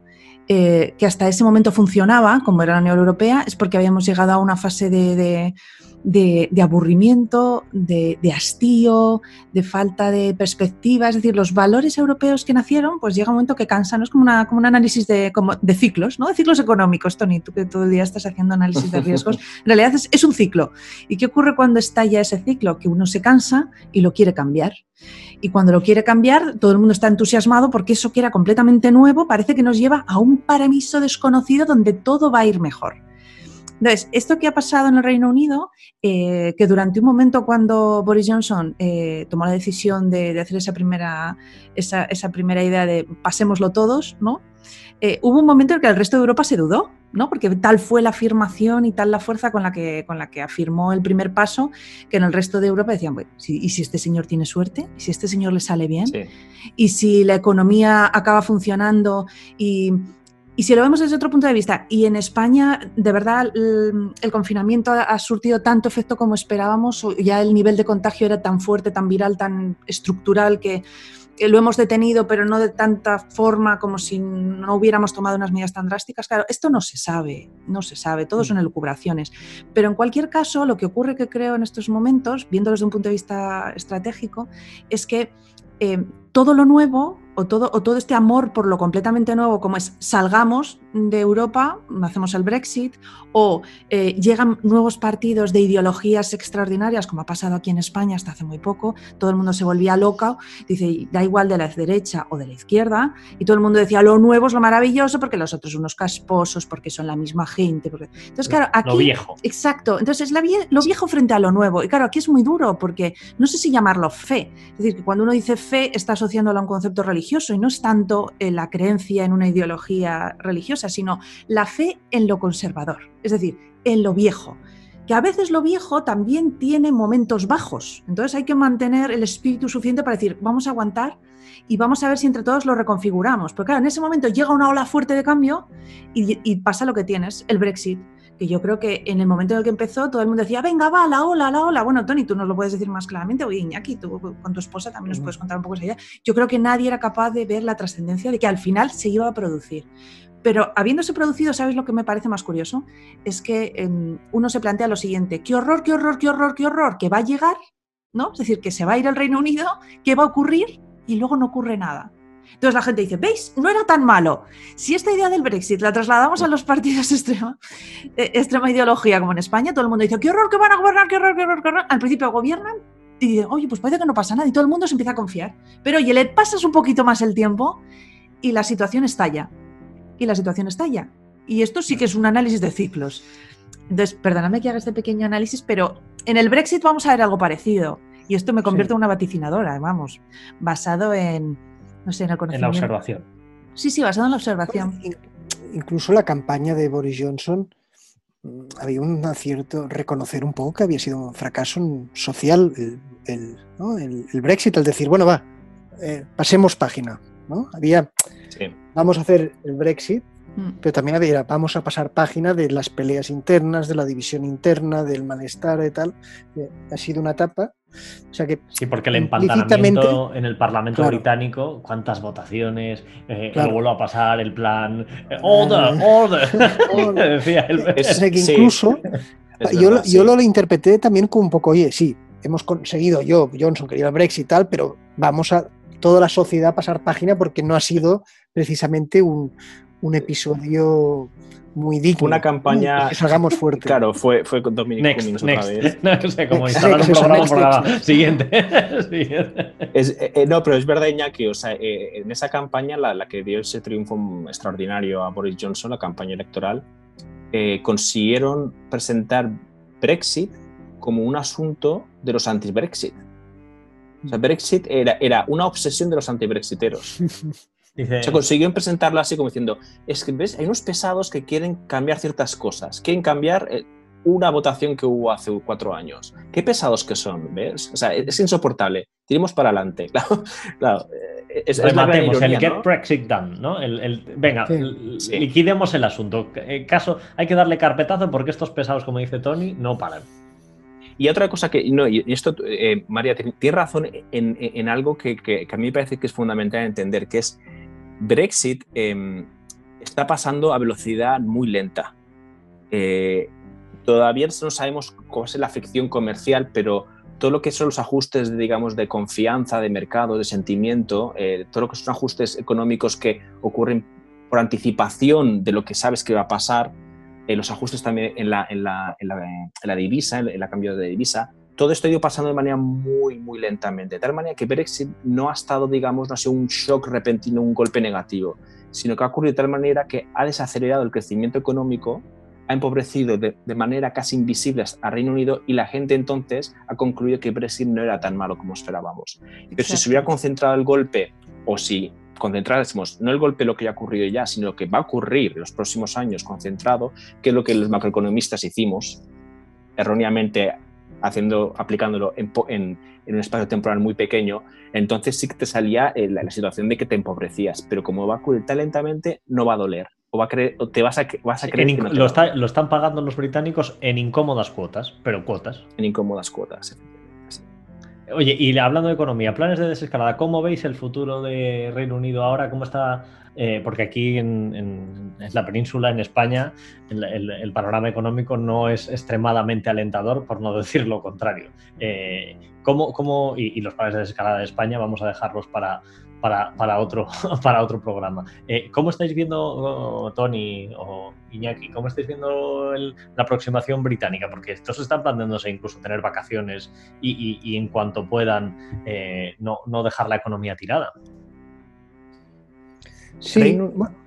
eh, que hasta ese momento funcionaba, como era la Unión Europea, es porque habíamos llegado a una fase de, de, aburrimiento, de, hastío, de falta de perspectiva. Es decir, los valores europeos que nacieron, pues llega un momento que cansan. ¿no? Es como, una, como un análisis de, como de ciclos, ¿no? De ciclos económicos, Tony, tú que todo el día estás haciendo análisis de riesgos. En realidad es, es un ciclo. ¿Y qué ocurre cuando estalla ese ciclo? Que uno se cansa y lo quiere cambiar. Y cuando lo quiere cambiar, todo el mundo está entusiasmado porque eso que era completamente nuevo parece que nos lleva a un paraíso desconocido donde todo va a ir mejor. Entonces, esto que ha pasado en el Reino Unido, eh, que durante un momento cuando Boris Johnson eh, tomó la decisión de, hacer esa primera, esa, primera idea de pasémoslo todos, ¿no? Eh, hubo un momento en que el resto de Europa se dudó, ¿no? Porque tal fue la afirmación y tal la fuerza con la que, con la que afirmó el primer paso, que en el resto de Europa decían, bueno, ¿y si este señor tiene suerte? ¿Y si este señor le sale bien? ¿Y si la economía acaba funcionando y y si lo vemos desde otro punto de vista, y en España, de verdad, el, confinamiento ha, surtido tanto efecto como esperábamos, ya el nivel de contagio era tan fuerte, tan viral, tan estructural, que, lo hemos detenido, pero no de tanta forma como si no hubiéramos tomado unas medidas tan drásticas. Claro, esto no se sabe, no se sabe, todo son elucubraciones. Pero en cualquier caso, lo que ocurre que creo en estos momentos, viéndolo desde un punto de vista estratégico, es que eh, todo lo nuevo o todo, o todo este amor por lo completamente nuevo, como es salgamos de Europa, hacemos el Brexit, o eh, llegan nuevos partidos de ideologías extraordinarias, como ha pasado aquí en España hasta hace muy poco, todo el mundo se volvía loca, dice, da igual de la derecha o de la izquierda, y todo el mundo decía, lo nuevo es lo maravilloso, porque los otros son unos casposos, porque son la misma gente. Entonces, claro, aquí... Lo viejo. Exacto, entonces es la lo viejo frente a lo nuevo, y claro, aquí es muy duro, porque no sé si llamarlo fe, es decir, que cuando uno dice fe está asociándolo a un concepto religioso, y no es tanto la creencia en una ideología religiosa, sino la fe en lo conservador, es decir, en lo viejo. Que a veces lo viejo también tiene momentos bajos. Entonces hay que mantener el espíritu suficiente para decir, vamos a aguantar y vamos a ver si entre todos lo reconfiguramos. Porque claro, en ese momento llega una ola fuerte de cambio y pasa lo que tienes, el Brexit que yo creo que en el momento en el que empezó todo el mundo decía, venga, va, la ola, la ola. Bueno, Tony, tú nos lo puedes decir más claramente, oye, Iñaki, tú con tu esposa también nos puedes contar un poco esa idea. Yo creo que nadie era capaz de ver la trascendencia de que al final se iba a producir. Pero habiéndose producido, ¿sabes lo que me parece más curioso? Es que em, uno se plantea lo siguiente, qué horror, qué horror, qué horror, qué horror, que va a llegar, ¿no? Es decir, que se va a ir al Reino Unido, ¿qué va a ocurrir? Y luego no ocurre nada. Entonces la gente dice, ¿veis? No era tan malo. Si esta idea del Brexit la trasladamos a los partidos extrema, eh, extrema ideología, como en España, todo el mundo dice, qué horror que van a gobernar, qué horror, qué horror, qué horror. Al principio gobiernan y dicen, oye, pues parece que no pasa nada y todo el mundo se empieza a confiar. Pero oye, le pasas un poquito más el tiempo y la situación estalla y la situación estalla. Y esto sí que es un análisis de ciclos. Entonces, perdóname que haga este pequeño análisis, pero en el Brexit vamos a ver algo parecido. Y esto me convierte en una vaticinadora, vamos, basado en, no sé, en el conocimiento. En la observación. Sí, sí, basado en la observación. Incluso la campaña de Boris Johnson mm, había un acierto, reconocer un poco que había sido un fracaso social el, Brexit, el decir, bueno, va, eh, pasemos página. ¿no? Había, vamos a hacer el Brexit, mm. pero también había, vamos a pasar página de las peleas internas, de la división interna, del malestar y tal. Eh, ha sido una etapa. O sea que, sí, porque el empantanamiento en el Parlamento británico, cuántas votaciones, eh, vuelvo a pasar el plan, eh, order, order, decía incluso yo, yo lo interpreté también como un poco, oye, sí, hemos conseguido, yo, Johnson, quería el Brexit y tal, pero vamos a toda la sociedad pasar página porque no ha sido precisamente un, episodio muy digno. Una campaña. Que salgamos fuerte. Claro, fue, fue con Dominic next, otra vez. No sé cómo instalar un programa, programa. Siguiente. Eh, eh, no, pero es verdad, Iñaki. O sea, eh, en esa campaña, la, la, que dio ese triunfo extraordinario a Boris Johnson, la campaña electoral, consiguieron presentar Brexit como un asunto de los anti-Brexit. O sea, Brexit era, era una obsesión de los anti-brexiteros. Se consiguió presentarlo así como diciendo, es que ¿ves? hay unos pesados que quieren cambiar ciertas cosas, quieren cambiar eh, una votación que hubo hace cuatro años. Qué pesados que son, ¿ves? O sea, es insoportable. Tiremos para adelante. Claro, claro. Eh, es, Rematemos el Get Brexit Done, ¿no? El, venga, liquidemos el asunto. En caso, hay que darle carpetazo porque estos pesados, como dice Tony, no paran. Y otra cosa que, no, y esto, eh, María, tiene razón en, algo que, a mí me parece que es fundamental entender, que es Brexit em, está pasando a velocidad muy lenta. Eh, todavía no sabemos cómo es la afección comercial, pero todo lo que son los ajustes, digamos, de confianza, de mercado, de sentimiento, eh, todo lo que son ajustes económicos que ocurren por anticipación de lo que sabes que va a pasar, eh, los ajustes también en la, en la, en la, divisa, en la cambio de divisa, todo esto ha ido pasando de manera muy, muy lentamente, de tal manera que Brexit no ha estado, digamos, no ha sido un shock repentino, un golpe negativo, sino que ha ocurrido de tal manera que ha desacelerado el crecimiento económico, ha empobrecido de, de manera casi invisible a Reino Unido y la gente entonces ha concluido que Brexit no era tan malo como esperábamos. Pero si se hubiera concentrado el golpe o si concentrásemos no el golpe lo que ya ha ocurrido ya, sino que va a ocurrir en los próximos años concentrado, que es lo que los macroeconomistas hicimos, erróneamente haciendo, aplicándolo en, en, un espacio temporal muy pequeño, entonces sí que te salía eh, la, situación de que te empobrecías, pero como va a ocurrir tan lentamente, no va a doler. o, va a creer, o te vas a, vas a creer En que no te lo, va a está- doler. lo están pagando los británicos en incómodas cuotas, pero cuotas. en incómodas cuotas. efectivamente. Oye, y hablando de economía, planes de desescalada, ¿cómo veis el futuro de Reino Unido ahora? ¿Cómo está? Eh, porque aquí en, la península, en España, el, panorama económico no es extremadamente alentador, por no decir lo contrario. Eh, ¿cómo, cómo- y los planes de desescalada de España vamos a dejarlos para, para, para otro, para otro programa. Eh, ¿Cómo estáis viendo, oh, Tony o Iñaki, cómo estáis viendo el- la aproximación británica? Porque estos están planteándose incluso tener vacaciones y, y- y en cuanto puedan eh, no, no dejar la economía tirada. Sí,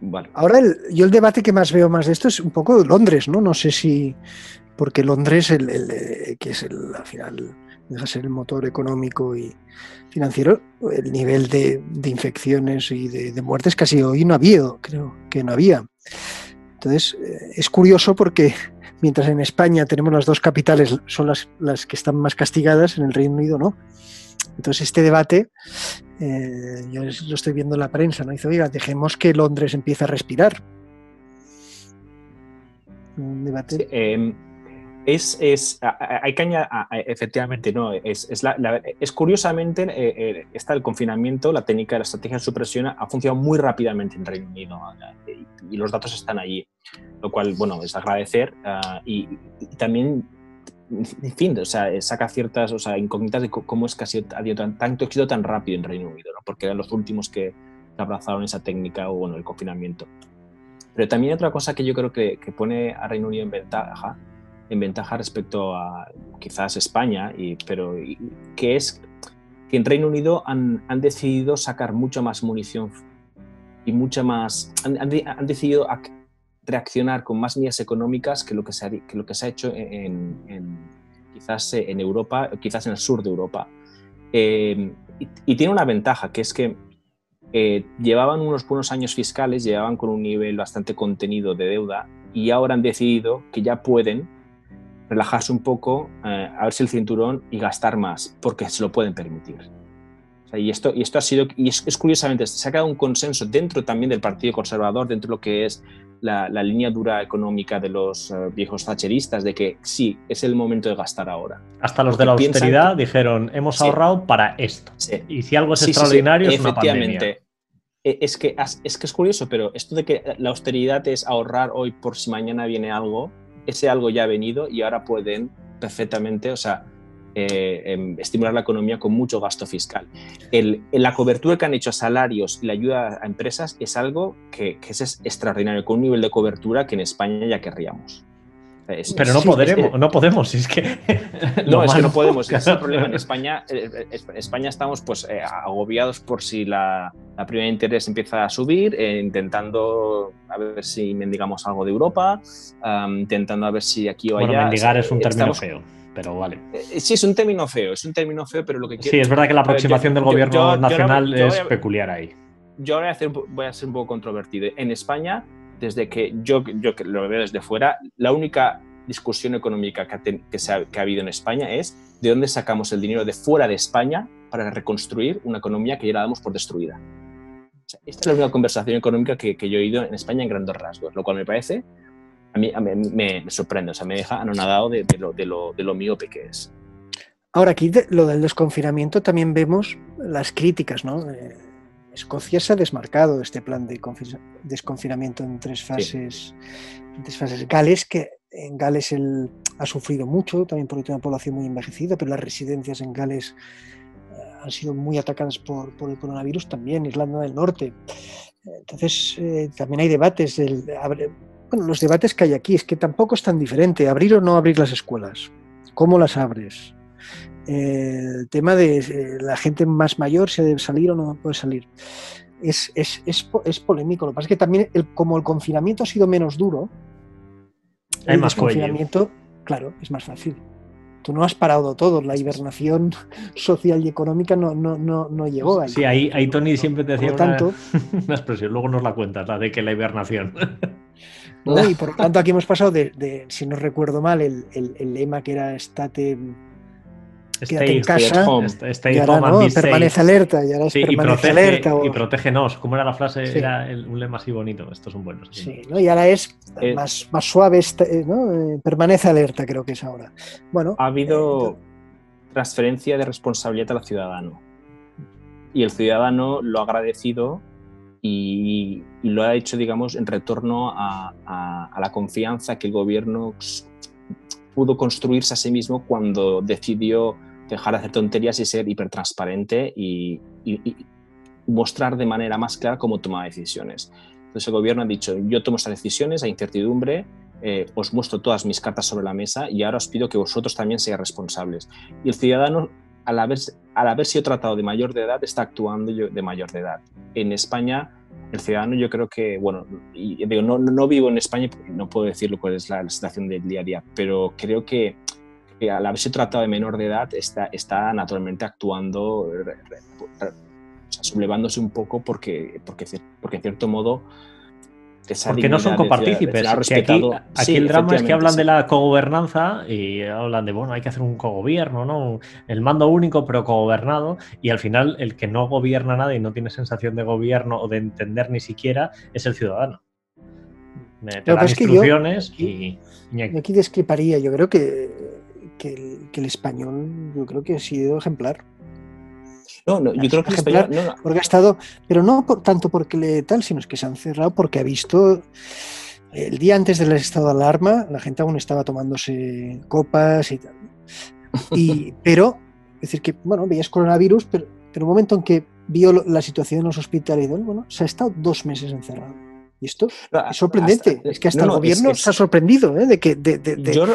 bueno, ahora el- yo el debate que más veo más de esto es un poco Londres, ¿no? No sé si, porque Londres, el, el, eh, que es el, al final, deja de ser el motor económico y financiero, el nivel de, infecciones y de, muertes casi hoy no ha habido, creo que no había. Entonces, eh, es curioso porque mientras en España tenemos las dos capitales, son las, las que están más castigadas, en el Reino Unido no. Entonces, este debate, eh, yo lo estoy viendo en la prensa, ¿no? Dice, oiga, dejemos que Londres empiece a respirar. Un debate. Sí, eh, es, es, hay que añadir, a- a- efectivamente, no, es, es, la- la- es curiosamente, eh, eh, está el confinamiento, la técnica de la estrategia de supresión ha funcionado muy rápidamente en Reino Unido y, los datos están allí, lo cual, bueno, es agradecer ah, y, y también, en fin, o sea, saca ciertas o sea, incógnitas de cómo es que ha, sido, ha habido tan, tanto éxito tan rápido en Reino Unido, ¿no? porque eran los últimos que abrazaron esa técnica o, bueno, el confinamiento. Pero también otra cosa que yo creo que, que pone a Reino Unido en ventaja, en ventaja respecto a quizás España, y, pero y- que es que en Reino Unido han, han decidido sacar mucha más munición y mucha más, han, han han decidido ac- reaccionar con más medidas económicas que lo que se ha, que lo que se ha hecho en, en- quizás en Europa, quizás en el sur de Europa. Eh, y, y tiene una ventaja, que es que eh, llevaban unos buenos años fiscales, llevaban con un nivel bastante contenido de deuda y ahora han decidido que ya pueden relajarse un poco, eh, a el cinturón y gastar más, porque se lo pueden permitir. O sea, y, esto, y esto ha sido, y es, es curiosamente, se ha quedado un consenso dentro también del Partido Conservador, dentro de lo que es la, la línea dura económica de los eh, viejos thatcheristas, de que sí, es el momento de gastar ahora. Hasta los de la austeridad que- dijeron, hemos Sí. ahorrado para esto. Sí. Y si algo es Sí, extraordinario, es una pandemia. efectivamente. Eh, Es que, es que es curioso, pero esto de que la austeridad es ahorrar hoy por si mañana viene algo, ese algo ya ha venido y ahora pueden perfectamente, o sea, eh, em, estimular la economía con mucho gasto fiscal. La cobertura que han hecho a salarios y la ayuda a empresas es algo que es extraordinario, con un nivel de cobertura que en España ya querríamos. Es- Pero no sí, podremos, es- no podemos, si es que. no, es que no podemos. Es el problema. En España, eh, eh, España estamos pues, eh, agobiados por si la, la prima de interés empieza a subir, eh, intentando a ver si mendigamos algo de Europa, intentando a ver si aquí o Bueno, allá. mendigar es un eh, término estamos- feo, pero vale. eh, sí, es un término feo, es un término feo, pero lo que quiero. Sí, es verdad que la A ver, yo- aproximación del gobierno yo- yo ahora- nacional es peculiar ahí. yo ahora voy a, hacer voy a ser un poco controvertido. En España, desde que yo, yo lo veo desde fuera, la única discusión económica que ha, ten- que se ha- que ha habido en España es de dónde sacamos el dinero de fuera de España para reconstruir una economía que ya la damos por destruida. O sea, esta es la única conversación económica que, que yo he oído en España en grandes rasgos, lo cual me parece, a mí, a mí me, me sorprende, o sea, me deja anonadado de, de lo, de, lo, de lo miope que es. Ahora, aquí de- lo del desconfinamiento también vemos las críticas, ¿no? Eh, Escocia se ha desmarcado de este plan de confi- desconfinamiento en tres fases. en tres fases. Gales, que en Gales el- ha sufrido mucho, también porque tiene una población muy envejecida, pero las residencias en Gales eh, han sido muy atacadas por, por el coronavirus, también Irlanda del Norte. Entonces, eh, también hay debates. bueno, los debates que hay aquí es que tampoco es tan diferente abrir o no abrir las escuelas. ¿Cómo las abres? El tema de eh, la gente más mayor, si debe salir o no puede salir. Es, es, es, es polémico. Lo que pasa es que también, el- como el confinamiento ha sido menos duro, Hay el más desconfinamiento, claro, es más fácil. Tú no has parado todo, la hibernación social y económica no, no, no, no llegó ahí. Sí, ahí, ahí Tony siempre te una, tanto, una expresión, luego nos la cuentas, la de que la hibernación. ¿no? Y por lo tanto aquí hemos pasado de, de, si no recuerdo mal, el, el- el lema que era estate quédate en Stay- casa. home. Stay- stay y ahora home and no, safe. permanece alerta, y ahora es Sí, y permanece protege, alerta. o- y protégenos. ¿Cómo era la frase? Sí. Era el- un lema así bonito. Estos son buenos. Sí, ¿no? Y ahora es Eh, más, más suave, esta- eh, ¿no? Eh, permanece alerta, creo que es ahora. Bueno, Ha habido eh, transferencia de responsabilidad al ciudadano. Y el ciudadano lo ha agradecido y, y lo ha hecho, digamos, en retorno a, a- a la confianza que el gobierno pudo construirse a sí mismo cuando decidió dejar de hacer tonterías y ser hipertransparente y, y- mostrar de manera más clara cómo toma decisiones. Entonces el gobierno ha dicho, yo tomo estas decisiones, hay incertidumbre, eh, os muestro todas mis cartas sobre la mesa y ahora os pido que vosotros también seáis responsables. Y el ciudadano, al haber, al haber sido tratado de mayor de edad, está actuando de mayor de edad. En España, el ciudadano yo creo que, bueno, y no, no vivo en España, no puedo decirlo cuál es la, la situación del día a día, pero creo que, que al haberse tratado de menor de edad, está, está naturalmente actuando, re- re- re- o sea, sublevándose un poco porque, porque, porque en cierto modo... Porque no son copartícipes. que aquí aquí Sí, el drama es que hablan sí. de la cogobernanza y hablan de, bueno, hay que hacer un cogobierno, ¿no? El mando único, pero cogobernado. Y al final, el que no gobierna nada y no tiene sensación de gobierno o de entender ni siquiera es el ciudadano. Me- Te que dan pasa es que yo- instrucciones y. Aquí discreparía. Yo creo que, que, el, que el español, yo creo que ha sido ejemplar. No, no, yo creo que Ejemplar. español... no, no, Porque ha estado, pero no por, tanto porque le tal, sino es que se han cerrado porque ha visto. El día antes del estado de alarma, la gente aún estaba tomándose copas y tal. Y, pero, es decir, que, bueno, veías coronavirus, pero, pero un momento en que vio la situación en los hospitales y tal, bueno, se ha estado dos meses encerrado. Y esto no, es sorprendente. hasta- es que hasta no, el es- gobierno es- se ha sorprendido ¿eh? de que. De, de- de- yo-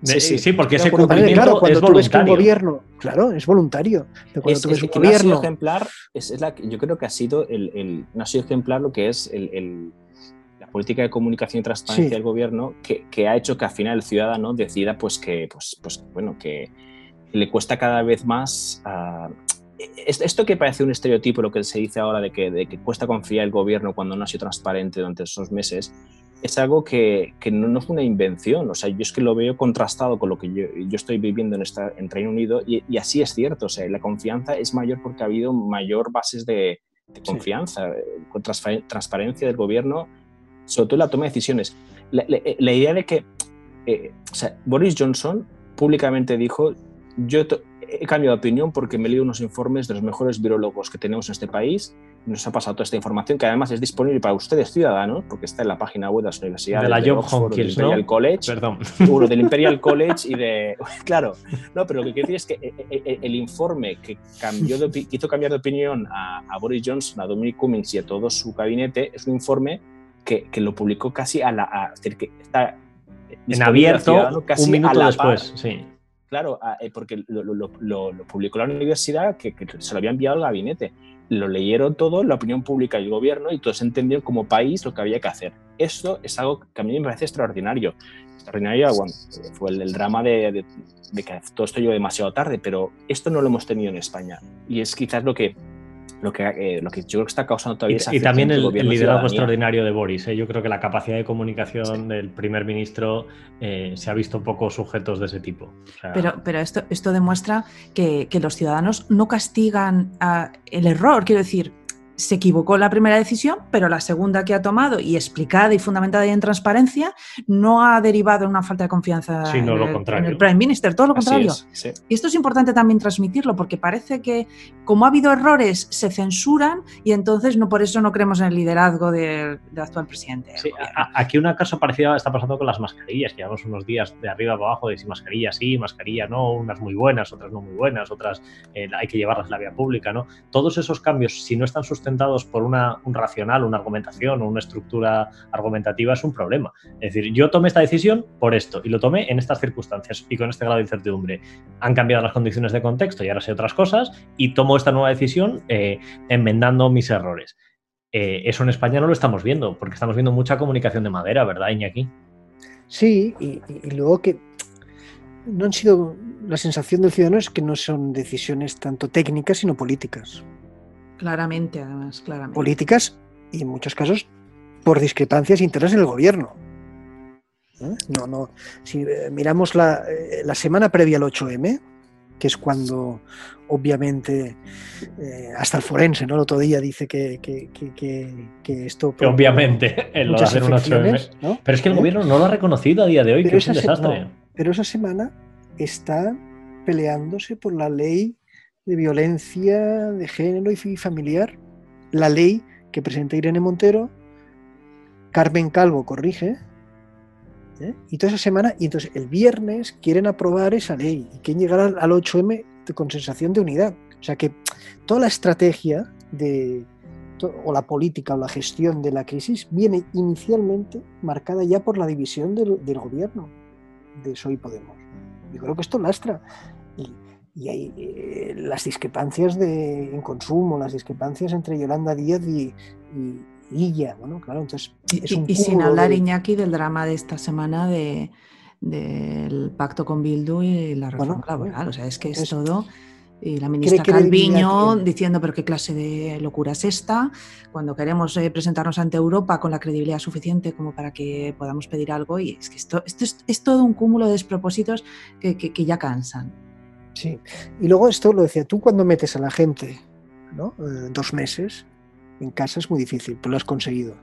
De- sí, sí, porque Yo ese cumplimiento claro, cuando es tú ves que un voluntario. gobierno, claro, es voluntario. Pero cuando es, tú ves es un que no ha sido gobierno. ejemplar, es, es la, yo creo que ha sido el, el- no ha sido ejemplar lo que es el, el- la política de comunicación y transparencia Sí. del gobierno que, que ha hecho que al final el ciudadano decida pues que pues, pues bueno que le cuesta cada vez más es- esto que parece un estereotipo lo que se dice ahora de que, de que cuesta confiar el gobierno cuando no ha sido transparente durante esos meses es algo que, que no, no es una invención. O sea, yo es que lo veo contrastado con lo que yo, yo estoy viviendo en, esta, en Reino Unido y, y así es cierto. O sea, la confianza es mayor porque ha habido mayor bases de, de confianza, eh, con transpa- transparencia del gobierno, sobre todo en la toma de decisiones. La, la- la idea de que eh, o sea, Boris Johnson públicamente dijo, yo he cambiado de opinión porque me leído unos informes de los mejores virólogos que tenemos en este país nos ha pasado toda esta información que además es disponible para ustedes ciudadanos porque está en la página web de las universidades De la John Oxford, del Hopkins, ¿no? Imperial College Perdón. uno del Imperial College y de claro no pero lo que quiero decir es que eh, eh, eh, el informe que cambió de que hizo cambiar de opinión a, a Boris Johnson a Dominic Cummings y a todo su gabinete es un informe que, que lo publicó casi a la a- es decir, que está En abierto, casi un a minuto la después. par. Sí. Claro, porque lo, lo- lo- lo- lo publicó la universidad que, que se lo había enviado al gabinete. Lo leyeron todo, la opinión pública y el gobierno, y todos entendieron como país lo que había que hacer. Esto es algo que a mí me parece extraordinario. Extraordinario bueno, fue el, el drama de, de- de que todo esto llegó demasiado tarde, pero esto no lo hemos tenido en España. Y es quizás lo que, lo que, eh, lo que yo creo que está causando Y, todavía esa y también el, y liderazgo extraordinario de Boris. ¿eh? Yo creo que la capacidad de comunicación del primer ministro eh, se ha visto poco sujetos de ese tipo. O sea, Pero, pero esto, esto demuestra que, que los ciudadanos no castigan ah, el error. Quiero decir, se equivocó en la primera decisión, pero la segunda que ha tomado y explicada y fundamentada y en transparencia no ha derivado en una falta de confianza Sí, no, en, lo el, contrario. en el Prime Minister, todo lo contrario. es, sí. Y esto es importante también transmitirlo, porque parece que como ha habido errores, se censuran y entonces no por eso no creemos en el liderazgo del, del actual presidente. del Sí, gobierno. a- aquí una cosa parecida está pasando con las mascarillas, que llevamos unos días de arriba para abajo de si mascarilla sí, mascarilla no, unas muy buenas, otras no muy buenas, otras eh, hay que llevarlas en la vía pública, ¿no? Todos esos cambios, si no están sustentados por una, un racional, una argumentación o una estructura argumentativa, es un problema. Es decir, yo tomé esta decisión por esto y lo tomé en estas circunstancias y con este grado de incertidumbre. Han cambiado las condiciones de contexto y ahora sé otras cosas y tomo esta nueva decisión eh, enmendando mis errores. Eh, eso en España no lo estamos viendo, porque estamos viendo mucha comunicación de madera, ¿verdad, Iñaki? Sí, y luego que no han sido. La sensación del ciudadano es que no son decisiones tanto técnicas, sino políticas. Claramente, además, claramente. Políticas y en muchos casos por discrepancias internas en el gobierno. ¿Eh? No, no. Si eh, miramos la, eh, la semana previa al 8M, que es cuando obviamente eh, hasta el forense, ¿no? El otro día dice que, que, que, que esto... Que obviamente, en lo de hacer un 8M. ¿no? Pero es que el ¿Eh? gobierno no lo ha reconocido a día de hoy, pero que es un desastre. No, pero esa semana está peleándose por la ley de violencia de género y familiar, la ley que presenta Irene Montero, Carmen Calvo corrige, ¿eh? y toda esa semana, y entonces el viernes quieren aprobar esa ley y quieren llegar al, al 8M con sensación de unidad. O sea que toda la estrategia de, o la política o la gestión de la crisis viene inicialmente marcada ya por la división del, del gobierno de Soy Podemos. Yo creo que esto lastra. Y, hay eh, las discrepancias de, en consumo, las discrepancias entre Yolanda Díaz y, y, y bueno, claro, entonces es un y, y sin hablar, de... Iñaki, del drama de esta semana de, del pacto con Bildu y la reforma bueno, laboral. O sea, es que es, es todo. Y la ministra Calviño diciendo, pero qué clase de locura es esta, cuando queremos eh, presentarnos ante Europa con la credibilidad suficiente como para que podamos pedir algo. Y es que esto, esto es, es todo un cúmulo de despropósitos que, que, que, ya cansan. Sí, y luego esto lo decía, tú cuando metes a la gente ¿no? Eh, dos meses en casa es muy difícil, pero lo has conseguido.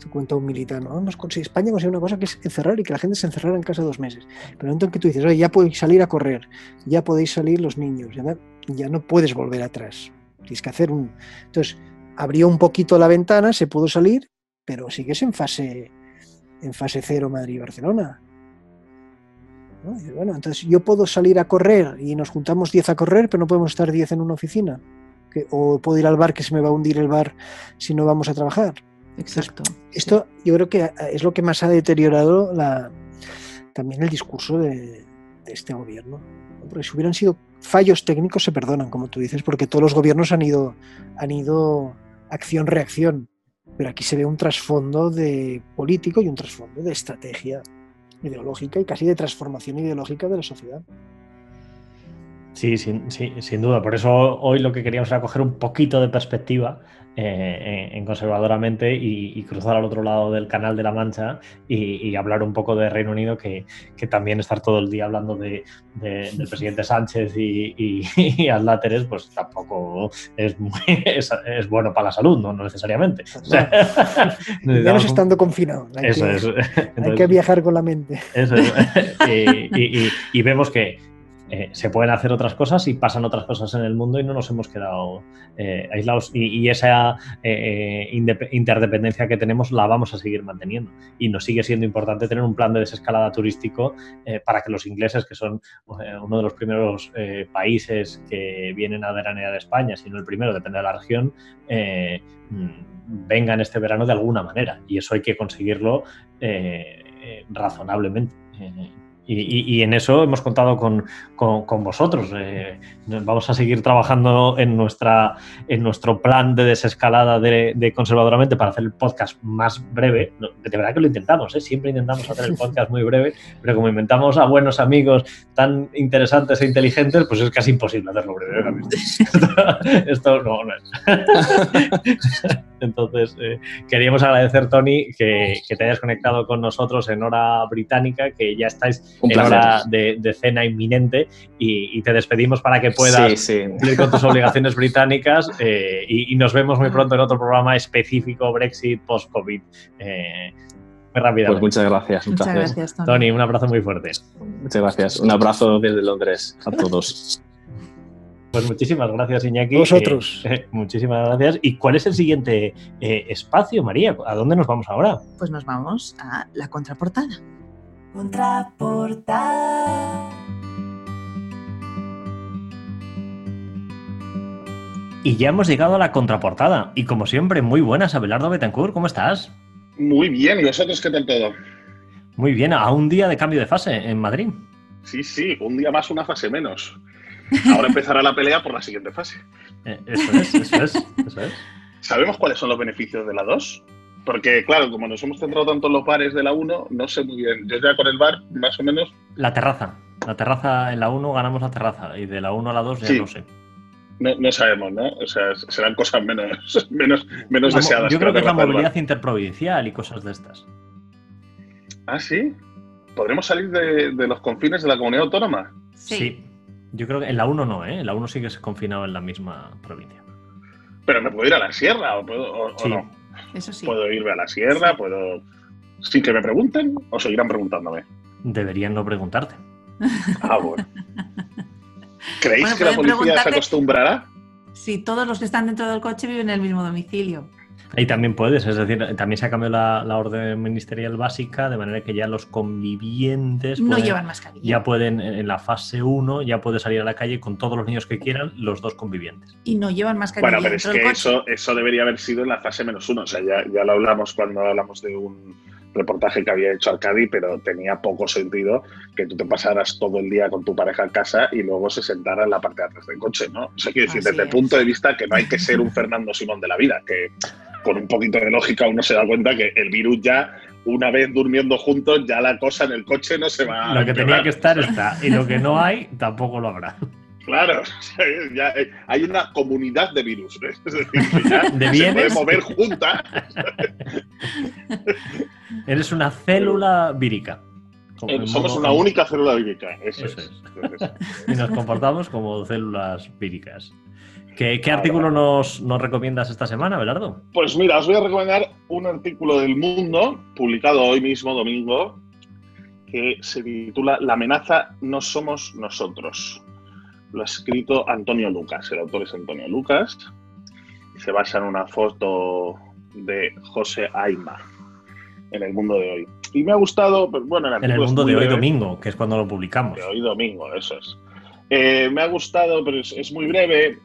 Te cuenta un militar, ¿no? Hemos conseguido, España consigue una cosa que es encerrar y que la gente se encerrara en casa dos meses. Pero en que tú dices, oye, ya podéis salir a correr, ya podéis salir los niños, ya, ya no puedes volver atrás. Tienes que hacer un. Entonces, abrió un poquito la ventana, se pudo salir, pero sigues en fase, en fase cero Madrid-Barcelona. ¿No? Bueno, entonces yo puedo salir a correr y nos juntamos 10 a correr, pero no podemos estar 10 en una oficina. Que, o puedo ir al bar que se me va a hundir el bar si no vamos a trabajar. Exacto. Entonces, esto sí. yo creo que es lo que más ha deteriorado la, también el discurso de, de, este gobierno. Porque si hubieran sido fallos técnicos se perdonan, como tú dices, porque todos los gobiernos han ido, han ido acción-reacción. Pero aquí se ve un trasfondo de político y un trasfondo de estrategia ideológica y casi de transformación ideológica de la sociedad. Sí, sin, sí, sin duda. Por eso hoy lo que queríamos era coger un poquito de perspectiva eh, en conservadoramente y, y, cruzar al otro lado del canal de la Mancha y, y hablar un poco de Reino Unido, que, que, también estar todo el día hablando de, de, del presidente Sánchez y, y Atláteres, pues tampoco es, muy, es, es, bueno para la salud, no, no necesariamente. O sea, Menos estando confinado. Hay, eso que, es. Entonces, hay que viajar con la mente. Eso es. y vemos que eh, se pueden hacer otras cosas y pasan otras cosas en el mundo y no nos hemos quedado eh, aislados. Y, esa eh, interdependencia que tenemos la vamos a seguir manteniendo. Y nos sigue siendo importante tener un plan de desescalada turístico para que los ingleses, que son uno de los primeros países que vienen a veranear España, si no el primero, depende de la región, mm, vengan este verano de alguna manera. Y eso hay que conseguirlo razonablemente. Y, y, y, en eso hemos contado con, con, con vosotros. Eh, vamos a seguir trabajando en, nuestra, en nuestro plan de desescalada de, de, conservadoramente para hacer el podcast más breve. De verdad que lo intentamos, ¿eh? siempre intentamos hacer el podcast muy breve, pero como inventamos a buenos amigos tan interesantes e inteligentes, pues es casi imposible hacerlo breve. Esto, esto no, no es. Entonces, eh, queríamos agradecer, Tony, que, que, te hayas conectado con nosotros en hora británica, que ya estáis en hora de, de, cena inminente y, y, te despedimos para que puedas sí, sí. cumplir con tus obligaciones británicas eh, y, y, nos vemos muy pronto en otro programa específico Brexit post-COVID. Eh, muy rápidamente. Pues muchas gracias. Muchas, muchas gracias, Tony. Tony. Un abrazo muy fuerte. Muchas gracias. Un abrazo desde Londres a todos. Pues muchísimas gracias, Iñaki. Vosotros. Eh, eh, muchísimas gracias. ¿Y cuál es el siguiente eh, espacio, María? ¿A dónde nos vamos ahora? Pues nos vamos a la contraportada. Contraportada. Y ya hemos llegado a la contraportada. Y como siempre, muy buenas, Abelardo Betancourt, ¿cómo estás? Muy bien, ¿y vosotros qué tal todo? Muy bien, a un día de cambio de fase en Madrid. Sí, sí, un día más, una fase menos. Ahora empezará la pelea por la siguiente fase. Eh, eso es, eso es, eso es. ¿Sabemos cuáles son los beneficios de la 2? Porque, claro, como nos hemos centrado tanto en los bares de la 1, no sé muy bien. Yo ya con el bar, más o menos. La terraza. La terraza en la 1 ganamos la terraza. Y de la 1 a la 2 ya sí. no sé. No, no, sabemos, ¿no? O sea, serán cosas menos, menos, menos Vamos, deseadas. Yo creo que es la movilidad interprovincial y cosas de estas. ¿Ah, sí? ¿Podremos salir de, de los confines de la comunidad autónoma? Sí. sí. Yo creo que en la 1 no, ¿eh? En la 1 sí que es confinado en la misma provincia. Pero me puedo ir a la sierra o, puedo, o, no. Eso sí. Puedo irme a la sierra, puedo. Sin que me pregunten o seguirán preguntándome. Deberían no preguntarte. Ah, bueno. ¿Creéis Bueno, que la policía se acostumbrará? Si todos los que están dentro del coche viven en el mismo domicilio. Ahí también puedes, es decir, también se ha cambiado la, la orden ministerial básica, de manera que ya los convivientes No pueden- llevan mascarilla. ya pueden, en la fase 1, ya puede salir a la calle con todos los niños que quieran, los dos convivientes. Y no llevan mascarilla Bueno, pero es que eso, eso debería haber sido en la fase menos uno. O sea, ya, ya lo hablamos cuando hablamos de un reportaje que había hecho Arcadi, pero tenía poco sentido que tú te pasaras todo el día con tu pareja en casa y luego se sentara en la parte de atrás del coche, ¿no? O sea, quiero decir, Así desde el punto de vista que no hay que ser un Fernando Simón de la vida, que con un poquito de lógica uno se da cuenta que el virus ya, una vez durmiendo juntos, ya la cosa en el coche no se va a lo que tenía que estar está, y lo que no hay tampoco lo habrá. Claro, ya, eh, hay una comunidad de virus. Es decir, que ya De se puede mover junta. Eres una célula vírica. Como Eh, Somos una única célula vírica. Eso, Eso es. Y nos comportamos como células víricas. ¿Qué, artículo nos, nos recomiendas esta semana, Belardo? Pues mira, os voy a recomendar un artículo del Mundo, publicado hoy mismo, domingo, que se titula La amenaza no somos nosotros. Lo ha escrito Antonio Lucas. El autor es Antonio Lucas. Y se basa en una foto de José Aima en el mundo de hoy. Y me ha gustado, pues, bueno, el En el mundo de hoy breve. domingo, que es cuando lo publicamos. De hoy domingo, eso es. Eh, me ha gustado, pero es, es muy breve.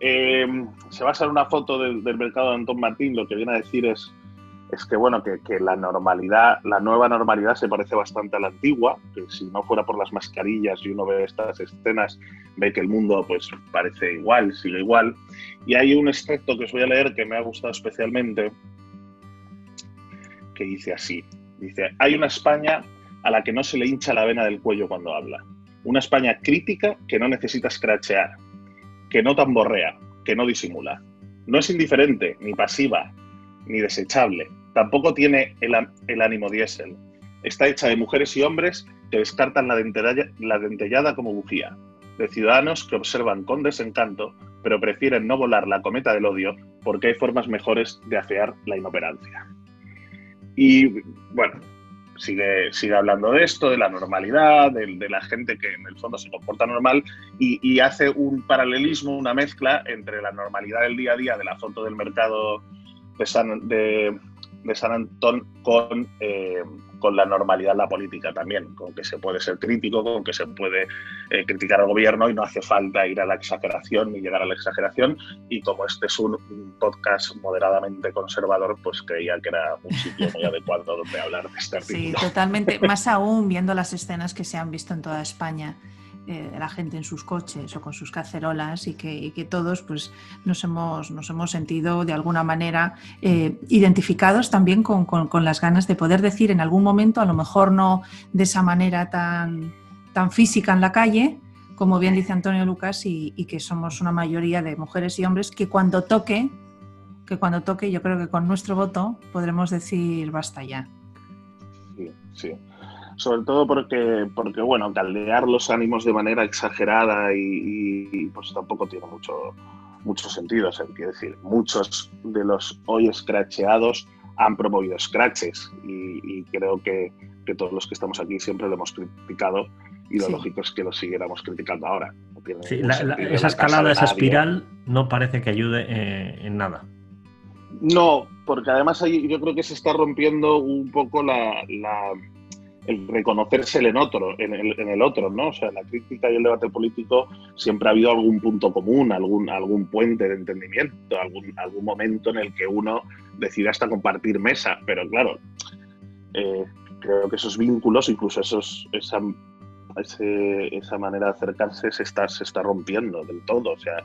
Eh, se basa en una foto del, mercado de Antón Martín. Lo que viene a decir es, es que, bueno, que, que la normalidad, la nueva normalidad se parece bastante a la antigua, que si no fuera por las mascarillas y uno ve estas escenas, ve que el mundo pues parece igual, sigue igual. Y hay un extracto que os voy a leer que me ha gustado especialmente, que dice así. Dice, hay una España a la que no se le hincha la vena del cuello cuando habla. Una España crítica que no necesita escrachear, que no tamborrea, que no disimula. No es indiferente, ni pasiva, ni desechable. Tampoco tiene el, el ánimo diésel. Está hecha de mujeres y hombres que descartan la dentellada, la dentellada como bujía, de ciudadanos que observan con desencanto, pero prefieren no volar la cometa del odio porque hay formas mejores de afear la inoperancia. Y bueno, sigue, sigue hablando de esto, de la normalidad, de, la gente que en el fondo se comporta normal y, hace un paralelismo, una mezcla entre la normalidad del día a día de la foto del mercado de San, de San Antón con, eh, con la normalidad la política también, con que se puede ser crítico, con que se puede eh, criticar al gobierno y no hace falta ir a la exageración ni llegar a la exageración. Y como este es un, podcast moderadamente conservador, pues creía que era un sitio muy adecuado donde hablar de este Sí, artículo. totalmente. Más aún viendo las escenas que se han visto en toda España, eh, la gente en sus coches o con sus cacerolas y que, que todos pues, nos, hemos, nos hemos sentido de alguna manera eh, identificados también con, con- las ganas de poder decir en algún momento, a lo mejor no de esa manera tan, tan física en la calle, como bien dice Antonio Lucas, y, y que somos una mayoría de mujeres y hombres que cuando toque, que cuando toque, yo creo que con nuestro voto podremos decir basta ya. Sí, sí. Sobre todo porque, porque, bueno, caldear los ánimos de manera exagerada y, y, pues tampoco tiene mucho, mucho sentido. O sea, quiero decir, muchos de los hoy escracheados han promovido scratches y, y creo que, que todos los que estamos aquí siempre lo hemos criticado y lo Sí. lógico es que lo siguiéramos criticando ahora. No tiene Sí, ningún la- la- sentido esa escalada, esa espiral, no parece que ayude eh, en nada. No, porque además yo creo que se está rompiendo un poco la, la- el reconocérsele en otro, en el, en el otro, ¿no? O sea, la crítica y el debate político siempre ha habido algún punto común, algún, algún puente de entendimiento, algún, algún momento en el que uno decide hasta compartir mesa, pero claro, eh, creo que esos vínculos, incluso esos, esa, ese- esa manera de acercarse se está, se está rompiendo del todo, o sea,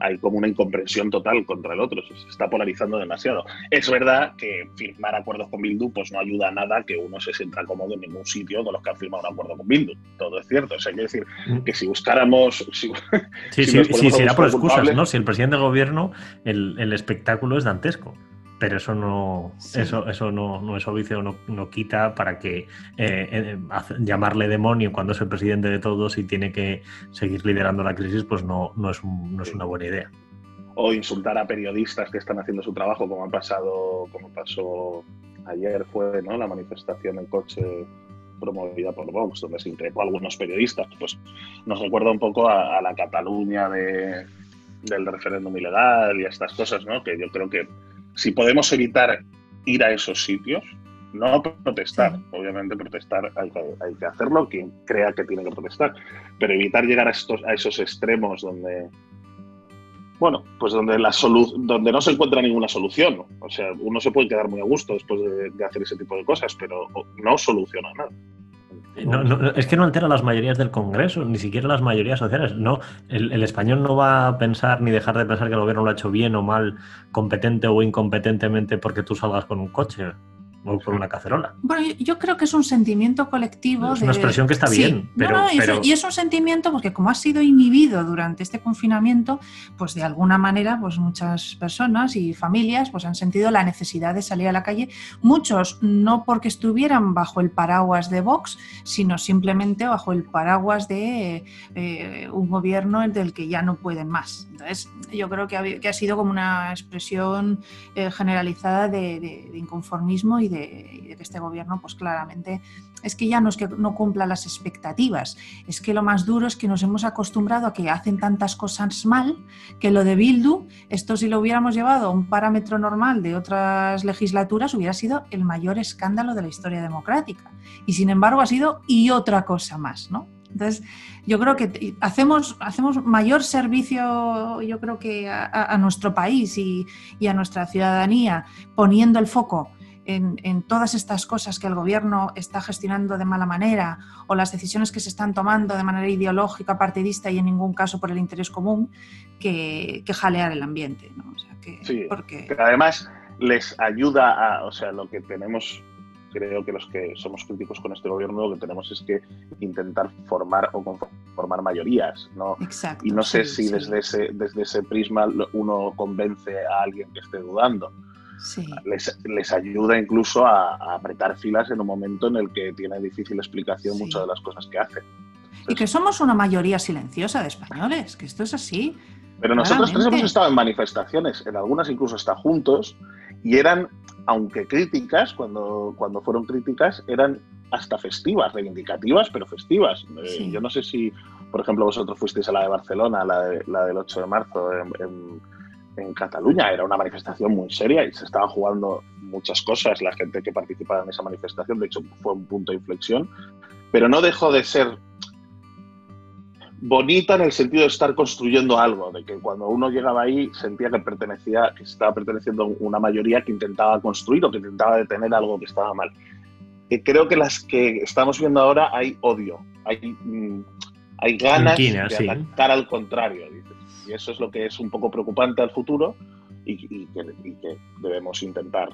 hay como una incomprensión total contra el otro, se está polarizando demasiado. Es verdad que firmar acuerdos con Bildu pues no ayuda a nada que uno se sienta cómodo en ningún sitio con los que han firmado un acuerdo con Bildu. Todo es cierto. O sea, quiero decir que si buscáramos... si- Sí, Si sí, sí, será por excusas, ¿no? Si el presidente del gobierno, el, el espectáculo es dantesco. Pero eso no, eso, eso no, no es obvio, no, no, quita para que eh, eh, llamarle demonio cuando es el presidente de todos y tiene que seguir liderando la crisis, pues no, no, es, no es una buena idea. O insultar a periodistas que están haciendo su trabajo, como ha pasado, como pasó ayer fue ¿no? la manifestación en coche promovida por Vox, donde se increpó a algunos periodistas. Pues nos recuerda un poco a, a la Cataluña de, del referéndum ilegal y a estas cosas, ¿no? Que yo creo que si podemos evitar ir a esos sitios, no protestar, obviamente protestar hay que, hacerlo, quien crea que tiene que protestar, pero evitar llegar a, estos, a esos extremos donde, bueno, pues donde, la donde no se encuentra ninguna solución. O sea, uno se puede quedar muy a gusto después de hacer ese tipo de cosas, pero no soluciona nada. No, es que no altera las mayorías del Congreso, ni siquiera las mayorías sociales. No, el, español no va a pensar ni dejar de pensar que el gobierno lo ha hecho bien o mal, competente o incompetentemente porque tú salgas con un coche o por una cacerola. Bueno, yo creo que es un sentimiento colectivo. Es una expresión que está bien. Pero, y, es, un sentimiento porque como ha sido inhibido durante este confinamiento, pues de alguna manera, pues muchas personas y familias pues han sentido la necesidad de salir a la calle. Muchos no porque estuvieran bajo el paraguas de Vox, sino simplemente bajo el paraguas de eh, un gobierno del que ya no pueden más. Entonces, yo creo que ha, que ha sido como una expresión eh, generalizada de, de inconformismo y de, que este gobierno, pues claramente, es que ya no es que no cumpla las expectativas, es que lo más duro es que nos hemos acostumbrado a que hacen tantas cosas mal que lo de Bildu, esto si lo hubiéramos llevado a un parámetro normal de otras legislaturas, hubiera sido el mayor escándalo de la historia democrática. Y sin embargo ha sido y otra cosa más, ¿no? Entonces, yo creo que hacemos, hacemos mayor servicio, yo creo que a, nuestro país y, y, a nuestra ciudadanía poniendo el foco en, todas estas cosas que el gobierno está gestionando de mala manera o las decisiones que se están tomando de manera ideológica, partidista y en ningún caso por el interés común, que, jalear el ambiente. sí, porque... además les ayuda a, o sea, lo que tenemos, creo que los que somos críticos con este gobierno, lo que tenemos es que intentar formar o conformar mayorías, ¿no? Exacto, y no sé si Desde, ese, desde ese prisma uno convence a alguien que esté dudando. Les, ayuda incluso a, apretar filas en un momento en el que tiene difícil explicación muchas de las cosas que hace. y que somos una mayoría silenciosa de españoles, que esto es así. Pero nosotros tres hemos estado en manifestaciones, en algunas incluso hasta juntos, y eran, aunque críticas, cuando, cuando fueron críticas, eran hasta festivas, reivindicativas, pero festivas. Eh, yo no sé si, por ejemplo, vosotros fuisteis a la de Barcelona, la, la del 8 de marzo, en en Cataluña. Era una manifestación muy seria y se estaban jugando muchas cosas. La gente que participaba en esa manifestación, de hecho, fue un punto de inflexión, pero no dejó de ser bonita en el sentido de estar construyendo algo, de que cuando uno llegaba ahí sentía que pertenecía, que estaba perteneciendo a una mayoría que intentaba construir o que intentaba detener algo que estaba mal. Y creo que las que estamos viendo ahora hay odio, hay, mm, hay ganas de atacar al contrario. Y eso es lo que es un poco preocupante al futuro y, que, debemos intentar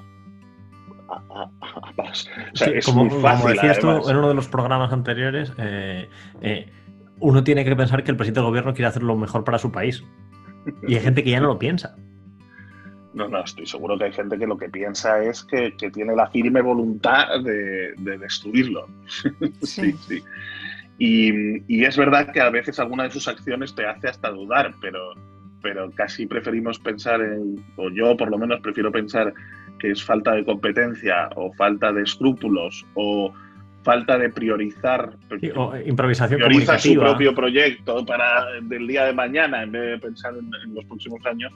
como, decías tú en uno de los programas anteriores, eh, eh, uno tiene que pensar que el presidente del gobierno quiere hacer lo mejor para su país. Y hay gente que ya no lo piensa. No, no, estoy seguro que hay gente que lo que piensa es que, tiene la firme voluntad de, destruirlo. sí, sí. Y, es verdad que a veces alguna de sus acciones te hace hasta dudar, pero, pero casi preferimos pensar en, o yo por lo menos prefiero pensar que es falta de competencia o falta de escrúpulos o falta de priorizar o improvisación prioriza su propio proyecto para del día de mañana en vez de pensar en, los próximos años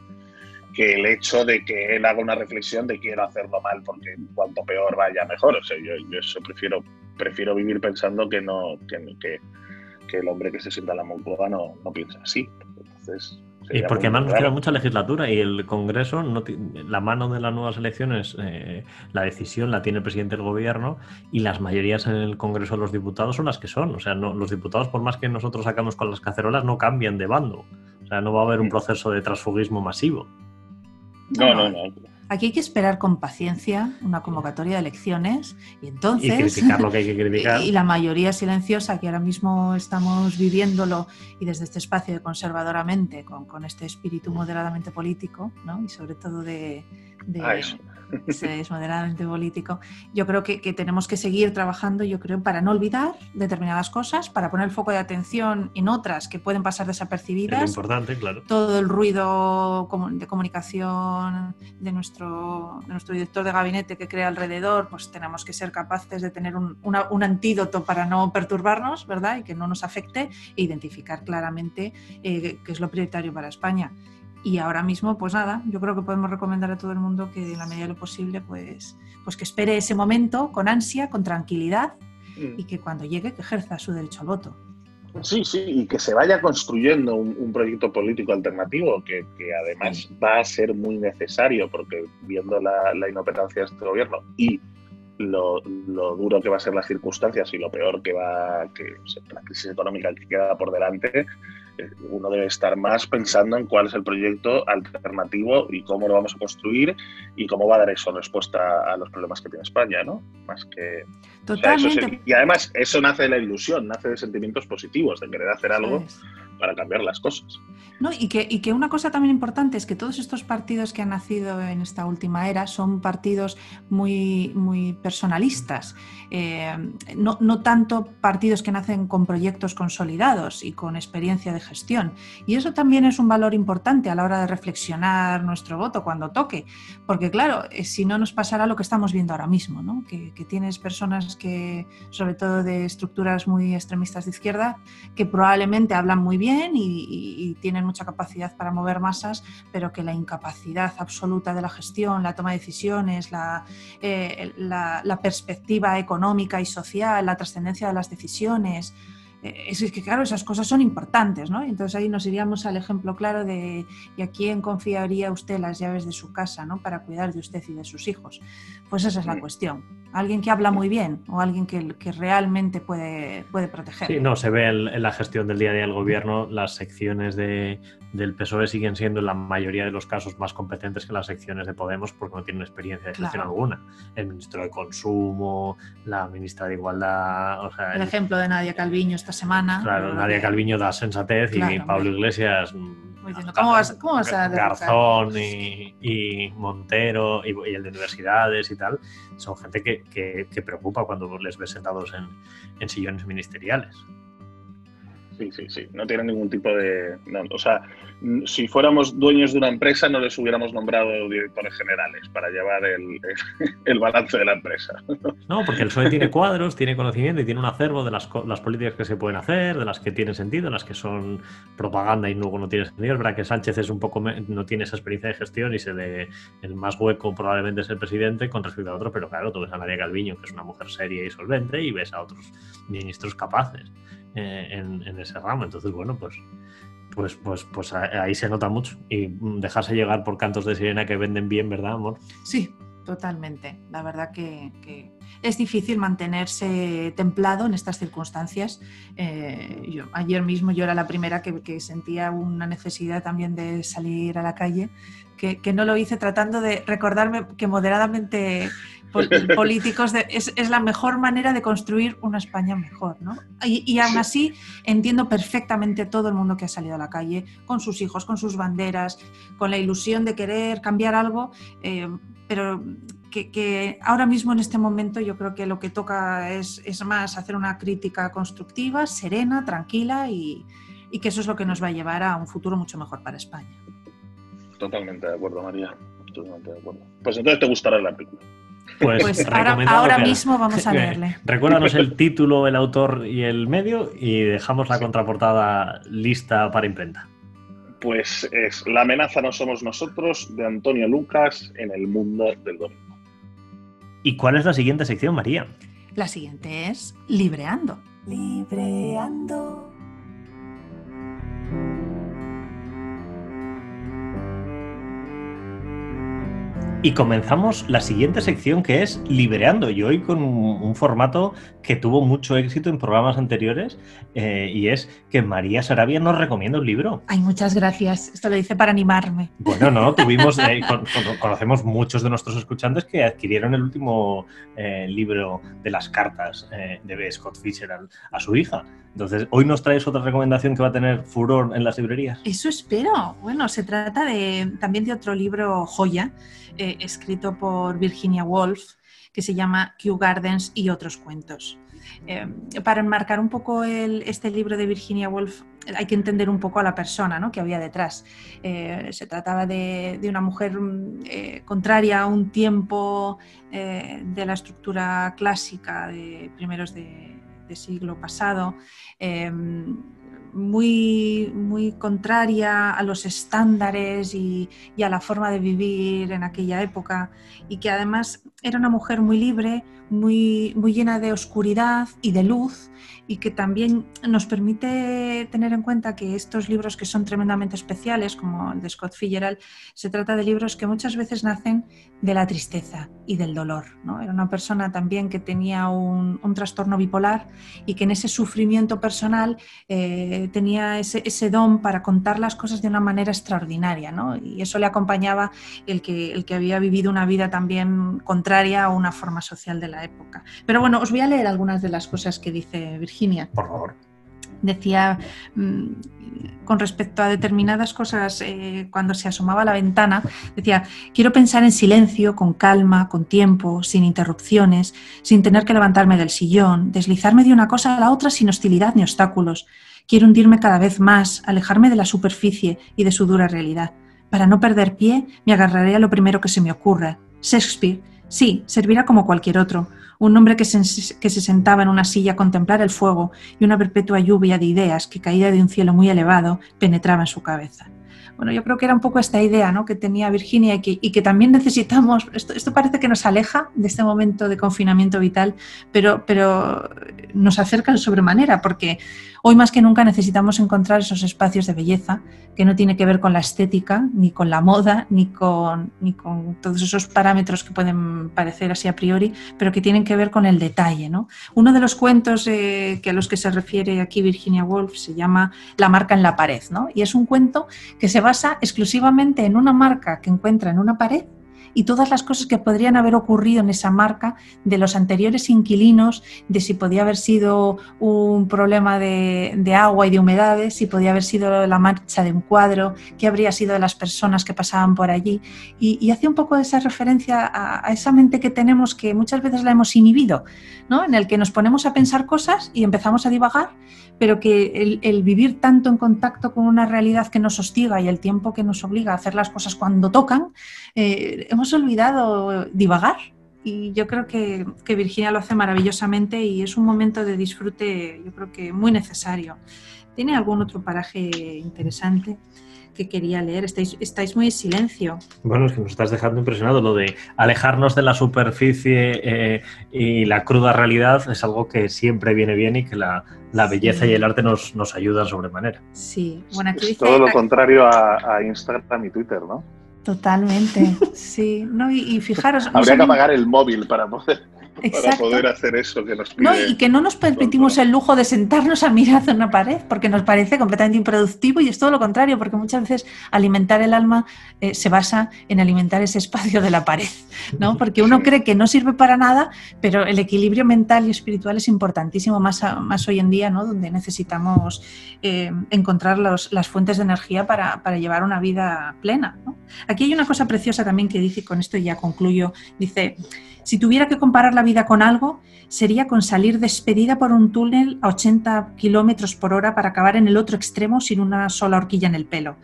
que el hecho de que él haga una reflexión de quiero hacerlo mal porque cuanto peor vaya mejor. O sea yo, yo eso prefiero prefiero vivir pensando que no que, que, el hombre que se sienta en la Moncloa no, no piensa así. Entonces, y porque además nos queda mucha legislatura y el Congreso, no la mano de las nuevas elecciones, eh, la decisión la tiene el presidente del gobierno y las mayorías en el Congreso de los diputados son las que son. O sea, no, los diputados, por más que nosotros sacamos con las cacerolas, no cambian de bando. O sea, no va a haber un mm. proceso de transfugismo masivo. No, no, no. Aquí hay que esperar con paciencia una convocatoria de elecciones y entonces... Y criticar lo que hay que criticar. Y, la mayoría silenciosa que ahora mismo estamos viviéndolo y desde este espacio de conservadoramente, con, con este espíritu moderadamente político, ¿no? Y sobre todo de... Ah, eso. es moderadamente político. Yo creo que, tenemos que seguir trabajando, yo creo, para no olvidar determinadas cosas, para poner el foco de atención en otras que pueden pasar desapercibidas. Es importante, claro. Todo el ruido de comunicación de nuestro, nuestro director de gabinete que crea alrededor, pues tenemos que ser capaces de tener un, un antídoto para no perturbarnos, ¿verdad? Y que no nos afecte e identificar claramente eh, qué es lo prioritario para España. Y ahora mismo, pues nada, yo creo que podemos recomendar a todo el mundo que en la medida de lo posible, pues, pues que espere ese momento con ansia, con tranquilidad mm. y que cuando llegue, que ejerza su derecho al voto. Sí, sí, y que se vaya construyendo un, proyecto político alternativo que, además va a ser muy necesario porque viendo la, la inoperancia de este gobierno y lo, duro que va a ser las circunstancias y lo peor que va que la crisis económica que queda por delante, uno debe estar más pensando en cuál es el proyecto alternativo y cómo lo vamos a construir y cómo va a dar eso respuesta a los problemas que tiene España, ¿no? Más que Totalmente. y además eso nace de la ilusión, nace de sentimientos positivos, de querer hacer algo para cambiar las cosas. No, y, que, y que una cosa también importante es que todos estos partidos que han nacido en esta última era son partidos muy, muy personalistas, eh, no, no, tanto partidos que nacen con proyectos consolidados y con experiencia de gestión. Y eso también es un valor importante a la hora de reflexionar nuestro voto cuando toque, porque claro, eh, si no nos pasará lo que estamos viendo ahora mismo, ¿no? que, que tienes personas que, sobre todo de estructuras muy extremistas de izquierda, que probablemente hablan muy bien, y, tienen mucha capacidad para mover masas, pero que la incapacidad absoluta de la gestión, la toma de decisiones, la, eh, perspectiva económica y social, la trascendencia de las decisiones, eh, es que claro, esas cosas son importantes, ¿no? Entonces ahí nos iríamos al ejemplo claro de ¿y a quién confiaría usted las llaves de su casa, ¿no? Para cuidar de usted y de sus hijos. Pues esa es la cuestión. Alguien que habla muy bien o alguien que, que realmente puede, puede proteger. Sí, no, se ve en, la gestión del día a día del gobierno, las secciones de, del PSOE siguen siendo en la mayoría de los casos más competentes que las secciones de Podemos porque no tienen experiencia de gestión alguna. El ministro de Consumo, la ministra de Igualdad... el, ejemplo de Nadia Calviño esta semana. Claro, Nadia Calviño da sensatez y Pablo Iglesias. ¿Cómo, vas, a Garzón y, Montero y, el de universidades y tal, son gente que, preocupa cuando les ves sentados en sillones ministeriales. Sí, sí, sí. No tienen ningún tipo de. o sea, si fuéramos dueños de una empresa, no les hubiéramos nombrado directores generales para llevar el, balance de la empresa. No, porque el PSOE tiene cuadros, tiene conocimiento y tiene un acervo de las, las, políticas que se pueden hacer, de las que tienen sentido, las que son propaganda y luego no tiene sentido. Es verdad que Sánchez es un poco no tiene esa experiencia de gestión y se le, el más hueco probablemente es el presidente con respecto a otro, pero claro, tú ves a María Calviño, que es una mujer seria y solvente, y ves a otros ministros capaces. Eh, en, ese ramo. Entonces, bueno, pues, pues, pues, pues ahí se nota mucho. Y dejarse llegar por cantos de sirena que venden bien, ¿verdad, amor? Sí, totalmente. La verdad que, es difícil mantenerse templado en estas circunstancias. Eh, ayer mismo yo era la primera que, sentía una necesidad también de salir a la calle, que, que, no lo hice tratando de recordarme que moderadamente políticos es, la mejor manera de construir una España mejor, ¿no? Y, aún así entiendo perfectamente todo el mundo que ha salido a la calle con sus hijos, con sus banderas, con la ilusión de querer cambiar algo, eh, pero que, ahora mismo en este momento yo creo que lo que toca es, es más hacer una crítica constructiva, serena, tranquila y, y que eso es lo que nos va a llevar a un futuro mucho mejor para España. Totalmente de acuerdo, María. Totalmente de acuerdo. Pues entonces te gustará el artículo. Pues, pues ahora, mismo vamos a leerle. Recuérdanos el título, el autor y el medio y dejamos la contraportada lista para imprenta. Pues es La amenaza no somos nosotros de Antonio Lucas en el mundo del domingo. ¿Y cuál es la siguiente sección, María? La siguiente es Libreando. Libreando. Y comenzamos la siguiente sección que es Liberando, y hoy con un, formato que tuvo mucho éxito en programas anteriores, eh, y es que María Sarabia nos recomienda un libro. Ay, muchas gracias. Esto lo dice para animarme. Bueno, no, tuvimos, eh, conocemos muchos de nuestros escuchantes que adquirieron el último eh, libro de las cartas de B. Scott Fisher a, su hija. Entonces, hoy nos traes otra recomendación que va a tener furor en las librerías. Eso espero. Bueno, se trata de, también de otro libro joya, eh, escrito por Virginia Woolf, que se llama Kew Gardens y otros cuentos. Eh, para enmarcar un poco este libro de Virginia Woolf, hay que entender un poco a la persona ¿no? que había detrás. Eh, se trataba de, una mujer eh, contraria a un tiempo de la estructura clásica de primeros de, siglo pasado muy, muy contraria a los estándares y, a la forma de vivir en aquella época y que además era una mujer muy libre, muy, muy llena de oscuridad y de luz y que también nos permite tener en cuenta que estos libros que son tremendamente especiales, como el de Scott Fitzgerald, se trata de libros que muchas veces nacen de la tristeza y del dolor. ¿no? Era una persona también que tenía un, trastorno bipolar y que en ese sufrimiento personal eh, tenía ese, ese, don para contar las cosas de una manera extraordinaria. ¿no? Y eso le acompañaba el que, el que había vivido una vida también contraria a una forma social de la época. Pero bueno, os voy a leer algunas de las cosas que dice Virginia. Por favor. Decía, mm, con respecto a determinadas cosas, eh, cuando se asomaba a la ventana, decía, quiero pensar en silencio, con calma, con tiempo, sin interrupciones, sin tener que levantarme del sillón, deslizarme de una cosa a la otra sin hostilidad ni obstáculos. Quiero hundirme cada vez más, alejarme de la superficie y de su dura realidad. Para no perder pie, me agarraré a lo primero que se me ocurra. Shakespeare, sí, servirá como cualquier otro, un hombre que se, sentaba en una silla a contemplar el fuego y una perpetua lluvia de ideas que caída de un cielo muy elevado penetraba en su cabeza. Bueno, yo creo que era un poco esta idea ¿no? que tenía Virginia y que, y que también necesitamos, esto, parece que nos aleja de este momento de confinamiento vital, pero, pero nos acerca sobremanera, porque hoy más que nunca necesitamos encontrar esos espacios de belleza que no tiene que ver con la estética, ni con la moda, ni con, ni con todos esos parámetros que pueden parecer así a priori, pero que tienen que ver con el detalle. ¿no? Uno de los cuentos eh, que a los que se refiere aquí Virginia Woolf se llama La marca en la pared, ¿no? y es un cuento que se basa exclusivamente en una marca que encuentra en una pared y todas las cosas que podrían haber ocurrido en esa marca de los anteriores inquilinos, de si podía haber sido un problema de, agua y de humedades, si podía haber sido la marcha de un cuadro, qué habría sido de las personas que pasaban por allí. Y, hace un poco de esa referencia a, esa mente que tenemos que muchas veces la hemos inhibido, ¿no? en el que nos ponemos a pensar cosas y empezamos a divagar pero que el, vivir tanto en contacto con una realidad que nos hostiga y el tiempo que nos obliga a hacer las cosas cuando tocan, eh, hemos olvidado divagar. Y yo creo que, que, Virginia lo hace maravillosamente y es un momento de disfrute, yo creo que muy necesario. ¿Tiene algún otro paraje interesante? que quería leer. Estáis, estáis muy en silencio. Bueno, es que nos estás dejando impresionado. Lo de alejarnos de la superficie eh, y la cruda realidad es algo que siempre viene bien y que la, la belleza y el arte nos, nos ayudan sobremanera. Sí, bueno, aquí es todo lo contrario a, a Instagram y Twitter, ¿no? Totalmente, sí. No, y, fijaros. Habría que apagar el móvil para poder para poder hacer eso que nos pide. y que no nos permitimos el lujo de sentarnos a mirar hacia una pared, porque nos parece completamente improductivo y es todo lo contrario, porque muchas veces alimentar el alma eh, se basa en alimentar ese espacio de la pared, ¿no? Porque uno cree que no sirve para nada, pero el equilibrio mental y espiritual es importantísimo, más, más hoy en día, ¿no? Donde necesitamos eh, encontrar los, las fuentes de energía para, para llevar una vida plena. Aquí hay una cosa preciosa también que dice, con esto ya concluyo, dice, si tuviera que comparar la vida con algo, sería con salir despedida por un túnel a 80 kilómetros por hora para acabar en el otro extremo sin una sola horquilla en el pelo.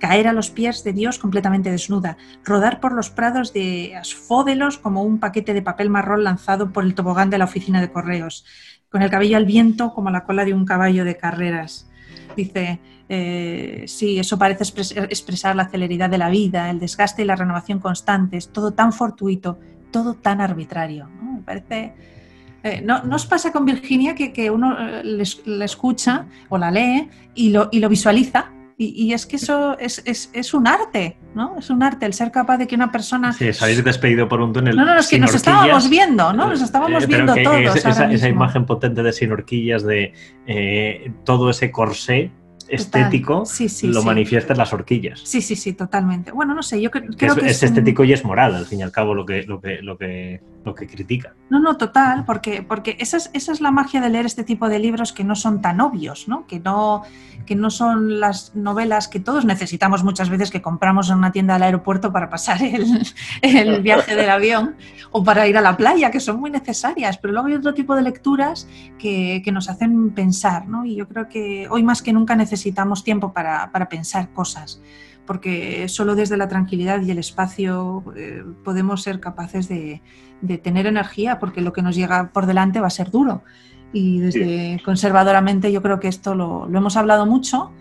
Caer a los pies de Dios completamente desnuda, rodar por los prados de asfódelos como un paquete de papel marrón lanzado por el tobogán de la oficina de correos, con el cabello al viento como la cola de un caballo de carreras. Dice, eh, sí, eso parece expresar la celeridad de la vida, el desgaste y la renovación constantes, todo tan fortuito, todo tan arbitrario. ¿no? Me parece... Eh, ¿no, os pasa con Virginia que, uno eh, la escucha o la lee y lo, y lo visualiza? Y, es que eso es, es, es, un arte, ¿no? Es un arte el ser capaz de que una persona... Sí, salir despedido por un túnel. No, no, es que nos estábamos viendo, ¿no? Nos estábamos viendo todos. esa, esa, imagen potente de sin horquillas, de todo ese corsé estético Sí, sí, lo sí. manifiesta en las horquillas. Sí, sí, sí, totalmente. Bueno, no sé, yo Que creo es, que es un- estético y es moral, al fin y al cabo, lo que, lo que, lo que, lo que critica. No, no, total, porque, porque esa, es, esa es la magia de leer este tipo de libros que no son tan obvios, ¿no? Que, no, que no son las novelas que todos necesitamos muchas veces que compramos en una tienda del aeropuerto para pasar el, el viaje del avión o para ir a la playa, que son muy necesarias, pero luego hay otro tipo de lecturas que, que nos hacen pensar, ¿no? Y yo creo que hoy más que nunca necesitamos tiempo para, para pensar cosas porque solo desde la tranquilidad y el espacio eh, podemos ser capaces de, de tener energía, porque lo que nos llega por delante va a ser duro. Y desde conservadoramente yo creo que esto lo, lo hemos hablado mucho,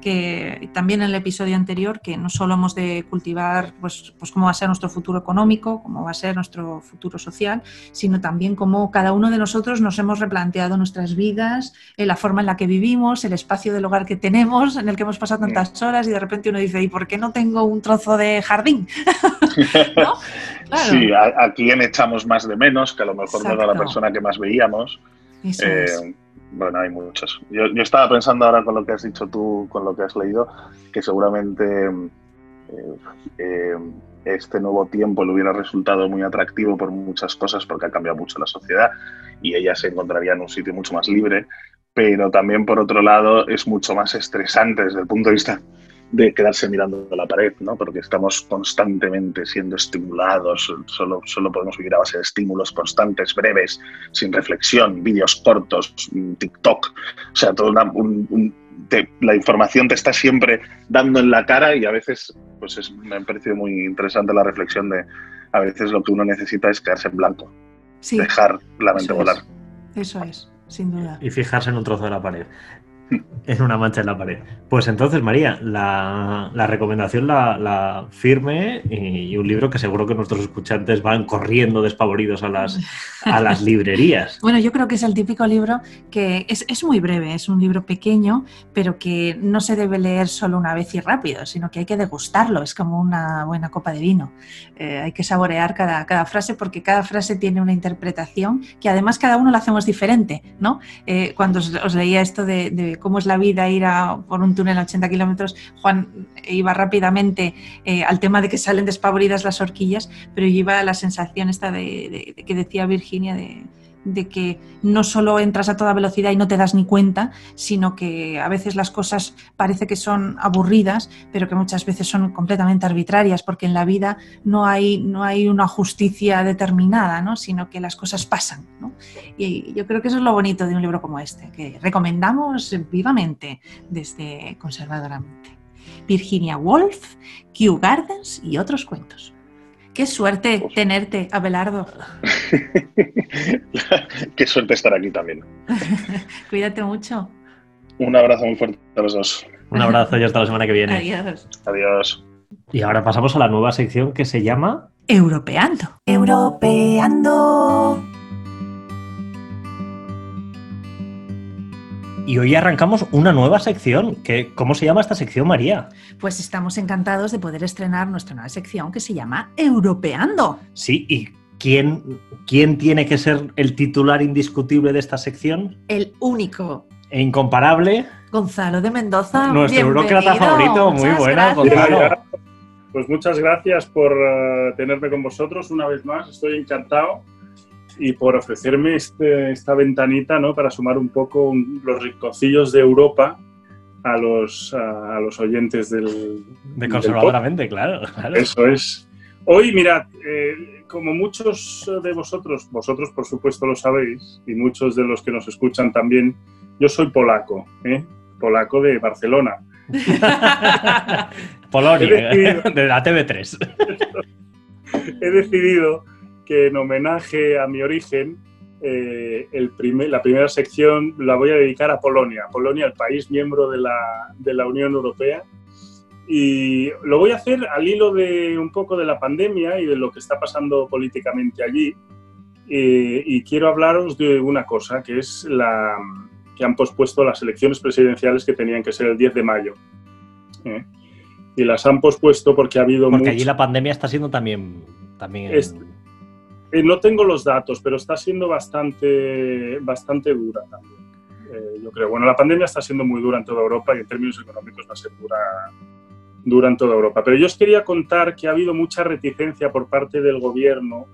que también en el episodio anterior, que no solo hemos de cultivar pues, pues cómo va a ser nuestro futuro económico, cómo va a ser nuestro futuro social, sino también cómo cada uno de nosotros nos hemos replanteado nuestras vidas, eh, la forma en la que vivimos, el espacio del hogar que tenemos, en el que hemos pasado tantas horas y de repente uno dice, ¿y por qué no tengo un trozo de jardín? ¿No? Claro. Sí, a, a quién echamos más de menos, que a lo mejor no era la persona que más veíamos. Eso Eh, es. bueno, hay muchos. Yo, yo estaba pensando ahora con lo que has dicho tú, con lo que has leído, que seguramente eh, eh, este nuevo tiempo le hubiera resultado muy atractivo por muchas cosas, porque ha cambiado mucho la sociedad y ella se encontraría en un sitio mucho más libre, pero también por otro lado es mucho más estresante desde el punto de vista de quedarse mirando a la pared, ¿no? porque estamos constantemente siendo estimulados, solo, solo podemos vivir a base de estímulos constantes, breves, sin reflexión, vídeos cortos, mm, TikTok, o sea, todo una- un- un- te- la información te está siempre dando en la cara y a veces, pues es- me ha parecido muy interesante la reflexión de a veces lo que uno necesita es quedarse en blanco, Sí, dejar la mente eso volar. es, eso es, sin duda. Y fijarse en un trozo de la pared. En una mancha en la pared. Pues entonces, María, la, la recomendación la, la firme y, y un libro que seguro que nuestros escuchantes van corriendo despavoridos a las, a las librerías. Bueno, yo creo que es el típico libro que es, es muy breve, es un libro pequeño, pero que no se debe leer solo una vez y rápido, sino que hay que degustarlo, es como una buena copa de vino. Eh, hay que saborear cada, cada frase porque cada frase tiene una interpretación que además cada uno la hacemos diferente, ¿no? Eh, cuando os, os leía esto de, de cómo es la vida ir a, por un túnel a 80 kilómetros, Juan iba rápidamente eh, al tema de que salen despavoridas las horquillas, pero yo iba a la sensación esta de, de- de que decía Virginia de, de que no solo entras a toda velocidad y no te das ni cuenta, sino que a veces las cosas parece que son aburridas, pero que muchas veces son completamente arbitrarias, porque en la vida no hay, no hay una justicia determinada, ¿no? sino que las cosas pasan. Y yo creo que eso es lo bonito de un libro como este, que recomendamos vivamente desde Conservadoramente. Virginia Woolf, Kew Gardens y otros cuentos. Qué suerte tenerte, Abelardo. Qué suerte estar aquí también. Cuídate mucho. Un abrazo muy fuerte a los dos. Un abrazo y hasta la semana que viene. Adiós. Adiós. Y ahora pasamos a la nueva sección que se llama Europeando. Europeando. Y hoy arrancamos una nueva sección. Que, ¿Cómo se llama esta sección, María? Pues estamos encantados de poder estrenar nuestra nueva sección que se llama Europeando. Sí, ¿y quién, quién tiene que ser el titular indiscutible de esta sección? El único E incomparable, Gonzalo de Mendoza. nuestro bienvenido. favorito. Muy buena, gracias. Gonzalo. Pues muchas gracias por eh, tenerme con vosotros una vez más. Estoy encantado y por ofrecerme este- esta ventanita ¿no? para sumar un poco un- los rinconcillos de Europa a los, a, a los oyentes del, De del conservadoramente, claro. Eso es. Hoy, mirad, eh, como muchos de vosotros, vosotros por supuesto lo sabéis, y muchos de los que nos escuchan también, yo soy polaco, ¿eh? polaco de Barcelona. Polonia, decidido- de la TV3. he decidido que en homenaje a mi origen, eh, el primer- la primera sección la voy a dedicar a Polonia. Polonia, el país miembro de la, de la Unión Europea. Y lo voy a hacer al hilo de un poco de la pandemia y de lo que está pasando políticamente allí. Eh, y quiero hablaros de una cosa, que es la que han pospuesto las elecciones presidenciales que tenían que ser el 10 de mayo. ¿eh? Y las han pospuesto porque ha habido Porque mucho- allí la pandemia está siendo también. también Es- Eh, no tengo los datos, pero está siendo bastante, bastante dura también. eh, yo creo. Bueno, la pandemia está siendo muy dura en toda Europa y en términos económicos va a ser dura, dura en toda Europa. Pero yo os quería contar que ha habido mucha reticencia por parte del gobierno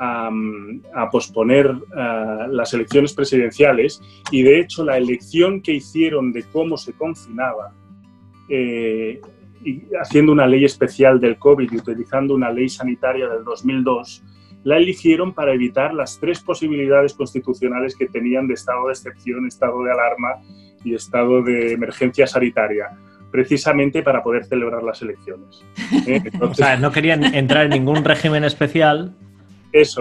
a, posponer eh, las elecciones presidenciales y de hecho la elección que hicieron de cómo se confinaba, eh, y haciendo una ley especial del COVID y utilizando una ley sanitaria del 2002, la eligieron para evitar las tres posibilidades constitucionales que tenían de estado de excepción, estado de alarma y estado de emergencia sanitaria, precisamente para poder celebrar las elecciones. ¿eh? o sea, no querían entrar en ningún régimen especial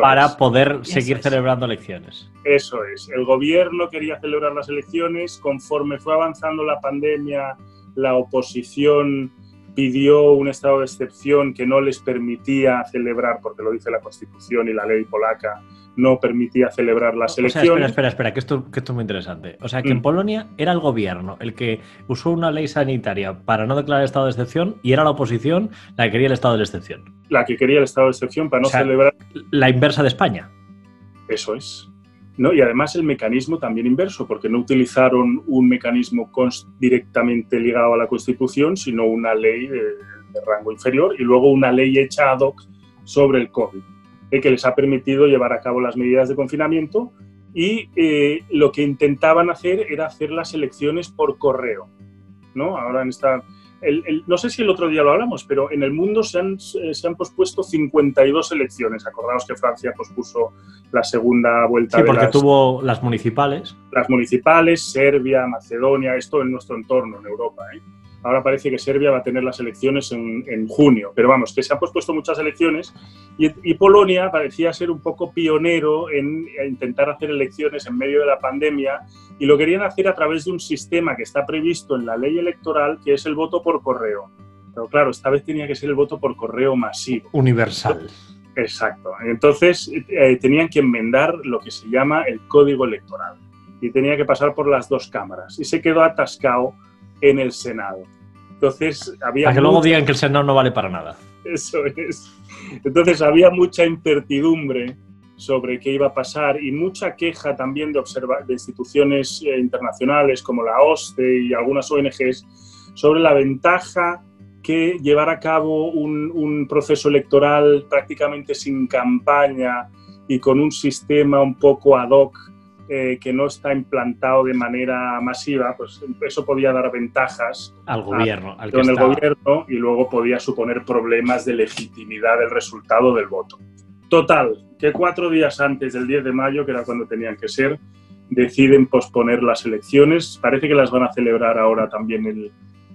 para poder seguir celebrando elecciones. Eso es. El gobierno quería celebrar las elecciones. Conforme fue avanzando la pandemia, la oposición pidió un estado de excepción que no les permitía celebrar, porque lo dice la Constitución y la ley polaca, no permitía celebrar las elecciones. espera, espera, espera, que esto, que esto es muy interesante. O sea, que en mm. Polonia era el gobierno el que usó una ley sanitaria para no declarar estado de excepción y era la oposición la que quería el estado de excepción. La que quería el estado de excepción para no celebrar. La inversa de España. Eso es. ¿No? Y además el mecanismo también inverso, porque no utilizaron un mecanismo directamente ligado a la Constitución, sino una ley de, rango inferior y luego una ley hecha ad hoc sobre el COVID, eh, que les ha permitido llevar a cabo las medidas de confinamiento y eh, lo que intentaban hacer era hacer las elecciones por correo. ¿no? Ahora en esta no sé si el otro día lo hablamos, pero en el mundo se han, se han pospuesto 52 elecciones. Acordaos que Francia pospuso la segunda vuelta. Sí, porque tuvo las municipales. Las municipales, Serbia, Macedonia, esto en nuestro entorno, en Europa. ¿eh? Ahora parece que Serbia va a tener las elecciones en, junio, pero vamos, que se han pospuesto muchas elecciones y, Polonia parecía ser un poco pionero en, intentar hacer elecciones en medio de la pandemia y lo querían hacer a través de un sistema que está previsto en la ley electoral, que es el voto por correo. Pero claro, esta vez tenía que ser el voto por correo masivo. Universal. Exacto. Entonces eh, tenían que enmendar lo que se llama el código electoral y tenía que pasar por las dos cámaras y se quedó atascado en el Senado. Entonces había... Para que luego digan que el Senado no vale para nada. Eso es. Entonces había mucha incertidumbre sobre qué iba a pasar y mucha queja también de, de instituciones eh, internacionales como la OSCE y algunas ONGs sobre la ventaja que llevar a cabo un, un proceso electoral prácticamente sin campaña y con un sistema un poco ad hoc eh, que no está implantado de manera masiva, pues eso podía dar ventajas al gobierno, al el gobierno y luego podía suponer problemas de legitimidad del resultado del voto. Total, que cuatro días antes del 10 de mayo, que era cuando tenían que ser, deciden posponer las elecciones. Parece que las van a celebrar ahora también el,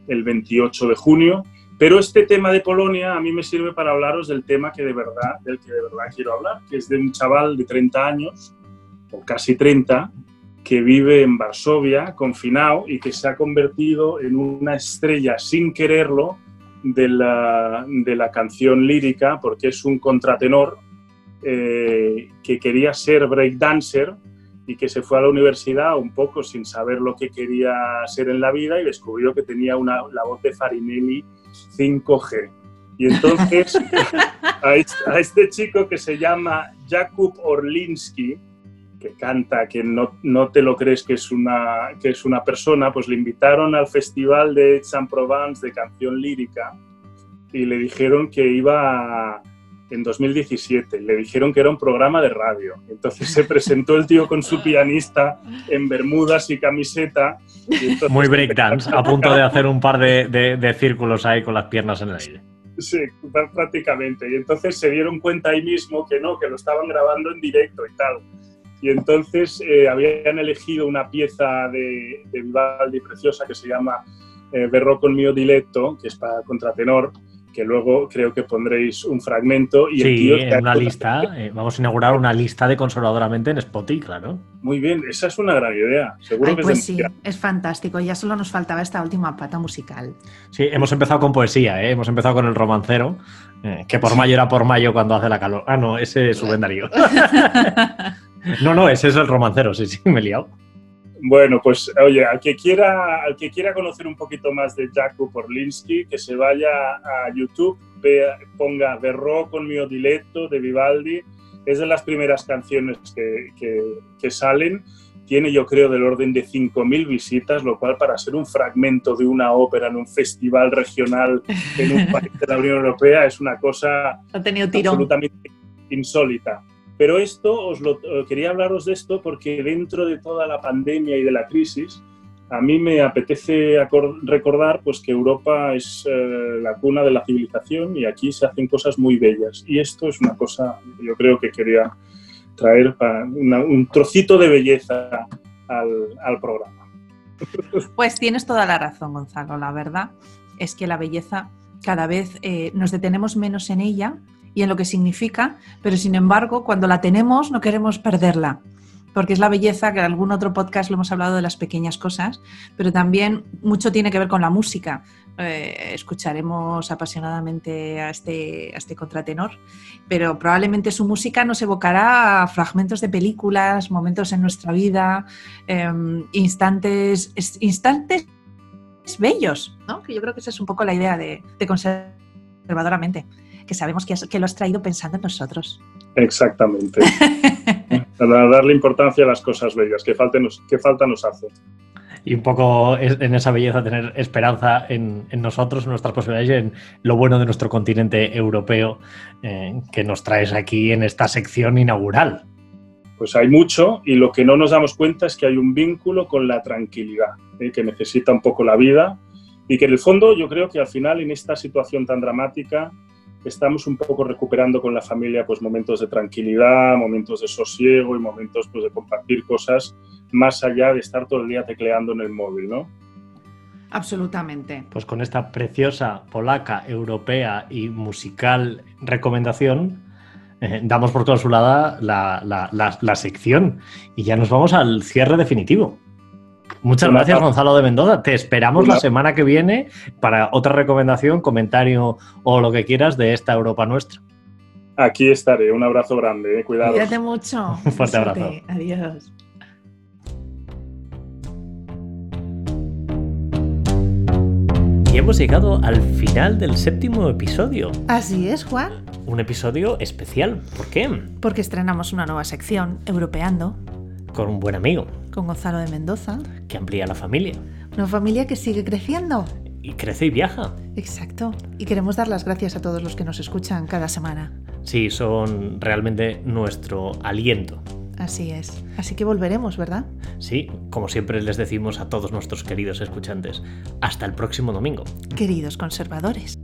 el 28 de junio. Pero este tema de Polonia a mí me sirve para hablaros del tema que de verdad, del que de verdad quiero hablar, que es de un chaval de 30 años casi 30, que vive en Varsovia, confinado, y que se ha convertido en una estrella sin quererlo de la, de la canción lírica, porque es un contratenor eh, que quería ser breakdancer y que se fue a la universidad un poco sin saber lo que quería ser en la vida y descubrió que tenía una, la voz de Farinelli 5G. Y entonces a este, a este chico que se llama Jakub Orlinsky, que canta, que no, no, te lo crees que es, una, que es una persona, pues le invitaron al Festival de Aix-en-Provence de canción lírica y le dijeron que iba en 2017, le dijeron que era un programa de radio. Entonces se presentó el tío con su pianista en bermudas y camiseta. Muy breakdance, a punto de hacer un par de, de, de círculos ahí con las piernas en el aire. Sí, prácticamente. Y entonces se dieron cuenta ahí mismo que no, que lo estaban grabando en directo y tal. Y entonces eh, habían elegido una pieza de, de, Vivaldi preciosa que se llama eh, Berro con mio diletto, que es para contratenor, que luego creo que pondréis un fragmento. Y sí, en una lista, eh, vamos a inaugurar una lista de conservadoramente en Spotify, claro. Muy bien, esa es una gran idea. Seguro que pues es sí, es fantástico. Ya solo nos faltaba esta última pata musical. Sí, hemos empezado con poesía, ¿eh? hemos empezado con el romancero, que por mayo era por mayo cuando hace la calor. Ah, no, ese es su vendarío. No, no, ese es el romancero, sí, sí, me he liado. Bueno, pues oye, al que quiera, al que quiera conocer un poquito más de Jakub Porlinsky, que se vaya a YouTube, vea, ponga Verrò con mio diletto de Vivaldi. Es de las primeras canciones que, que, salen. tiene yo creo del orden de 5.000 visitas, lo cual para ser un fragmento de una ópera en un festival regional en un país de la Unión Europea es una cosa Ha tenido tirón. absolutamente insólita. Pero esto, os lo, eh, quería hablaros de esto porque dentro de toda la pandemia y de la crisis, a mí me apetece recordar pues, que Europa es eh, la cuna de la civilización y aquí se hacen cosas muy bellas. Y esto es una cosa, yo creo que quería traer un trocito de belleza al, al programa. Pues tienes toda la razón, Gonzalo. La verdad es que la belleza cada vez eh, nos detenemos menos en ella y en lo que significa, pero sin embargo, cuando la tenemos no queremos perderla. Porque es la belleza, que en algún otro podcast lo hemos hablado de las pequeñas cosas, pero también mucho tiene que ver con la música. Eh, escucharemos apasionadamente a este, a este contratenor, pero probablemente su música nos evocará fragmentos de películas, momentos en nuestra vida, em, instantes, es- instantes bellos, ¿no? Que yo creo que esa es un poco la idea de, de conservadoramente, que sabemos que, has- que lo has traído pensando en nosotros. Exactamente. Para darle importancia a las cosas bellas, que, falta nos, que falta nos hace. Y un poco en esa belleza tener esperanza en, en nosotros, en nuestras posibilidades y en lo bueno de nuestro continente europeo eh, que nos traes aquí en esta sección inaugural. Pues hay mucho y lo que no nos damos cuenta es que hay un vínculo con la tranquilidad, ¿eh? que necesita un poco la vida y que en el fondo yo creo que al final en esta situación tan dramática estamos un poco recuperando con la familia pues momentos de tranquilidad, momentos de sosiego y momentos pues de compartir cosas más allá de estar todo el día tecleando en el móvil, ¿no? Absolutamente. Pues con esta preciosa polaca, europea y musical recomendación, eh, damos por clausulada la, la- la- la sección y ya nos vamos al cierre definitivo. Muchas Una- gracias, Gonzalo de Mendoza. Te esperamos Una- la semana que viene para otra recomendación, comentario o lo que quieras de esta Europa nuestra. Aquí estaré, un abrazo grande, ¿eh? cuidado. Cuídate mucho. Un fuerte abrazo. Adiós. Y hemos llegado al final del séptimo episodio. Así es, Juan. Un episodio especial. ¿Por qué? Porque estrenamos una nueva sección, Europeando, Con un buen amigo con Gonzalo de Mendoza. que amplía la familia Una familia que sigue creciendo. y crece y viaja. Exacto. Y queremos dar las gracias a todos los que nos escuchan cada semana. Sí, son realmente nuestro aliento. Así es. Así que volveremos, ¿verdad? Sí, como siempre les decimos a todos nuestros queridos escuchantes, hasta el próximo domingo. Queridos conservadores.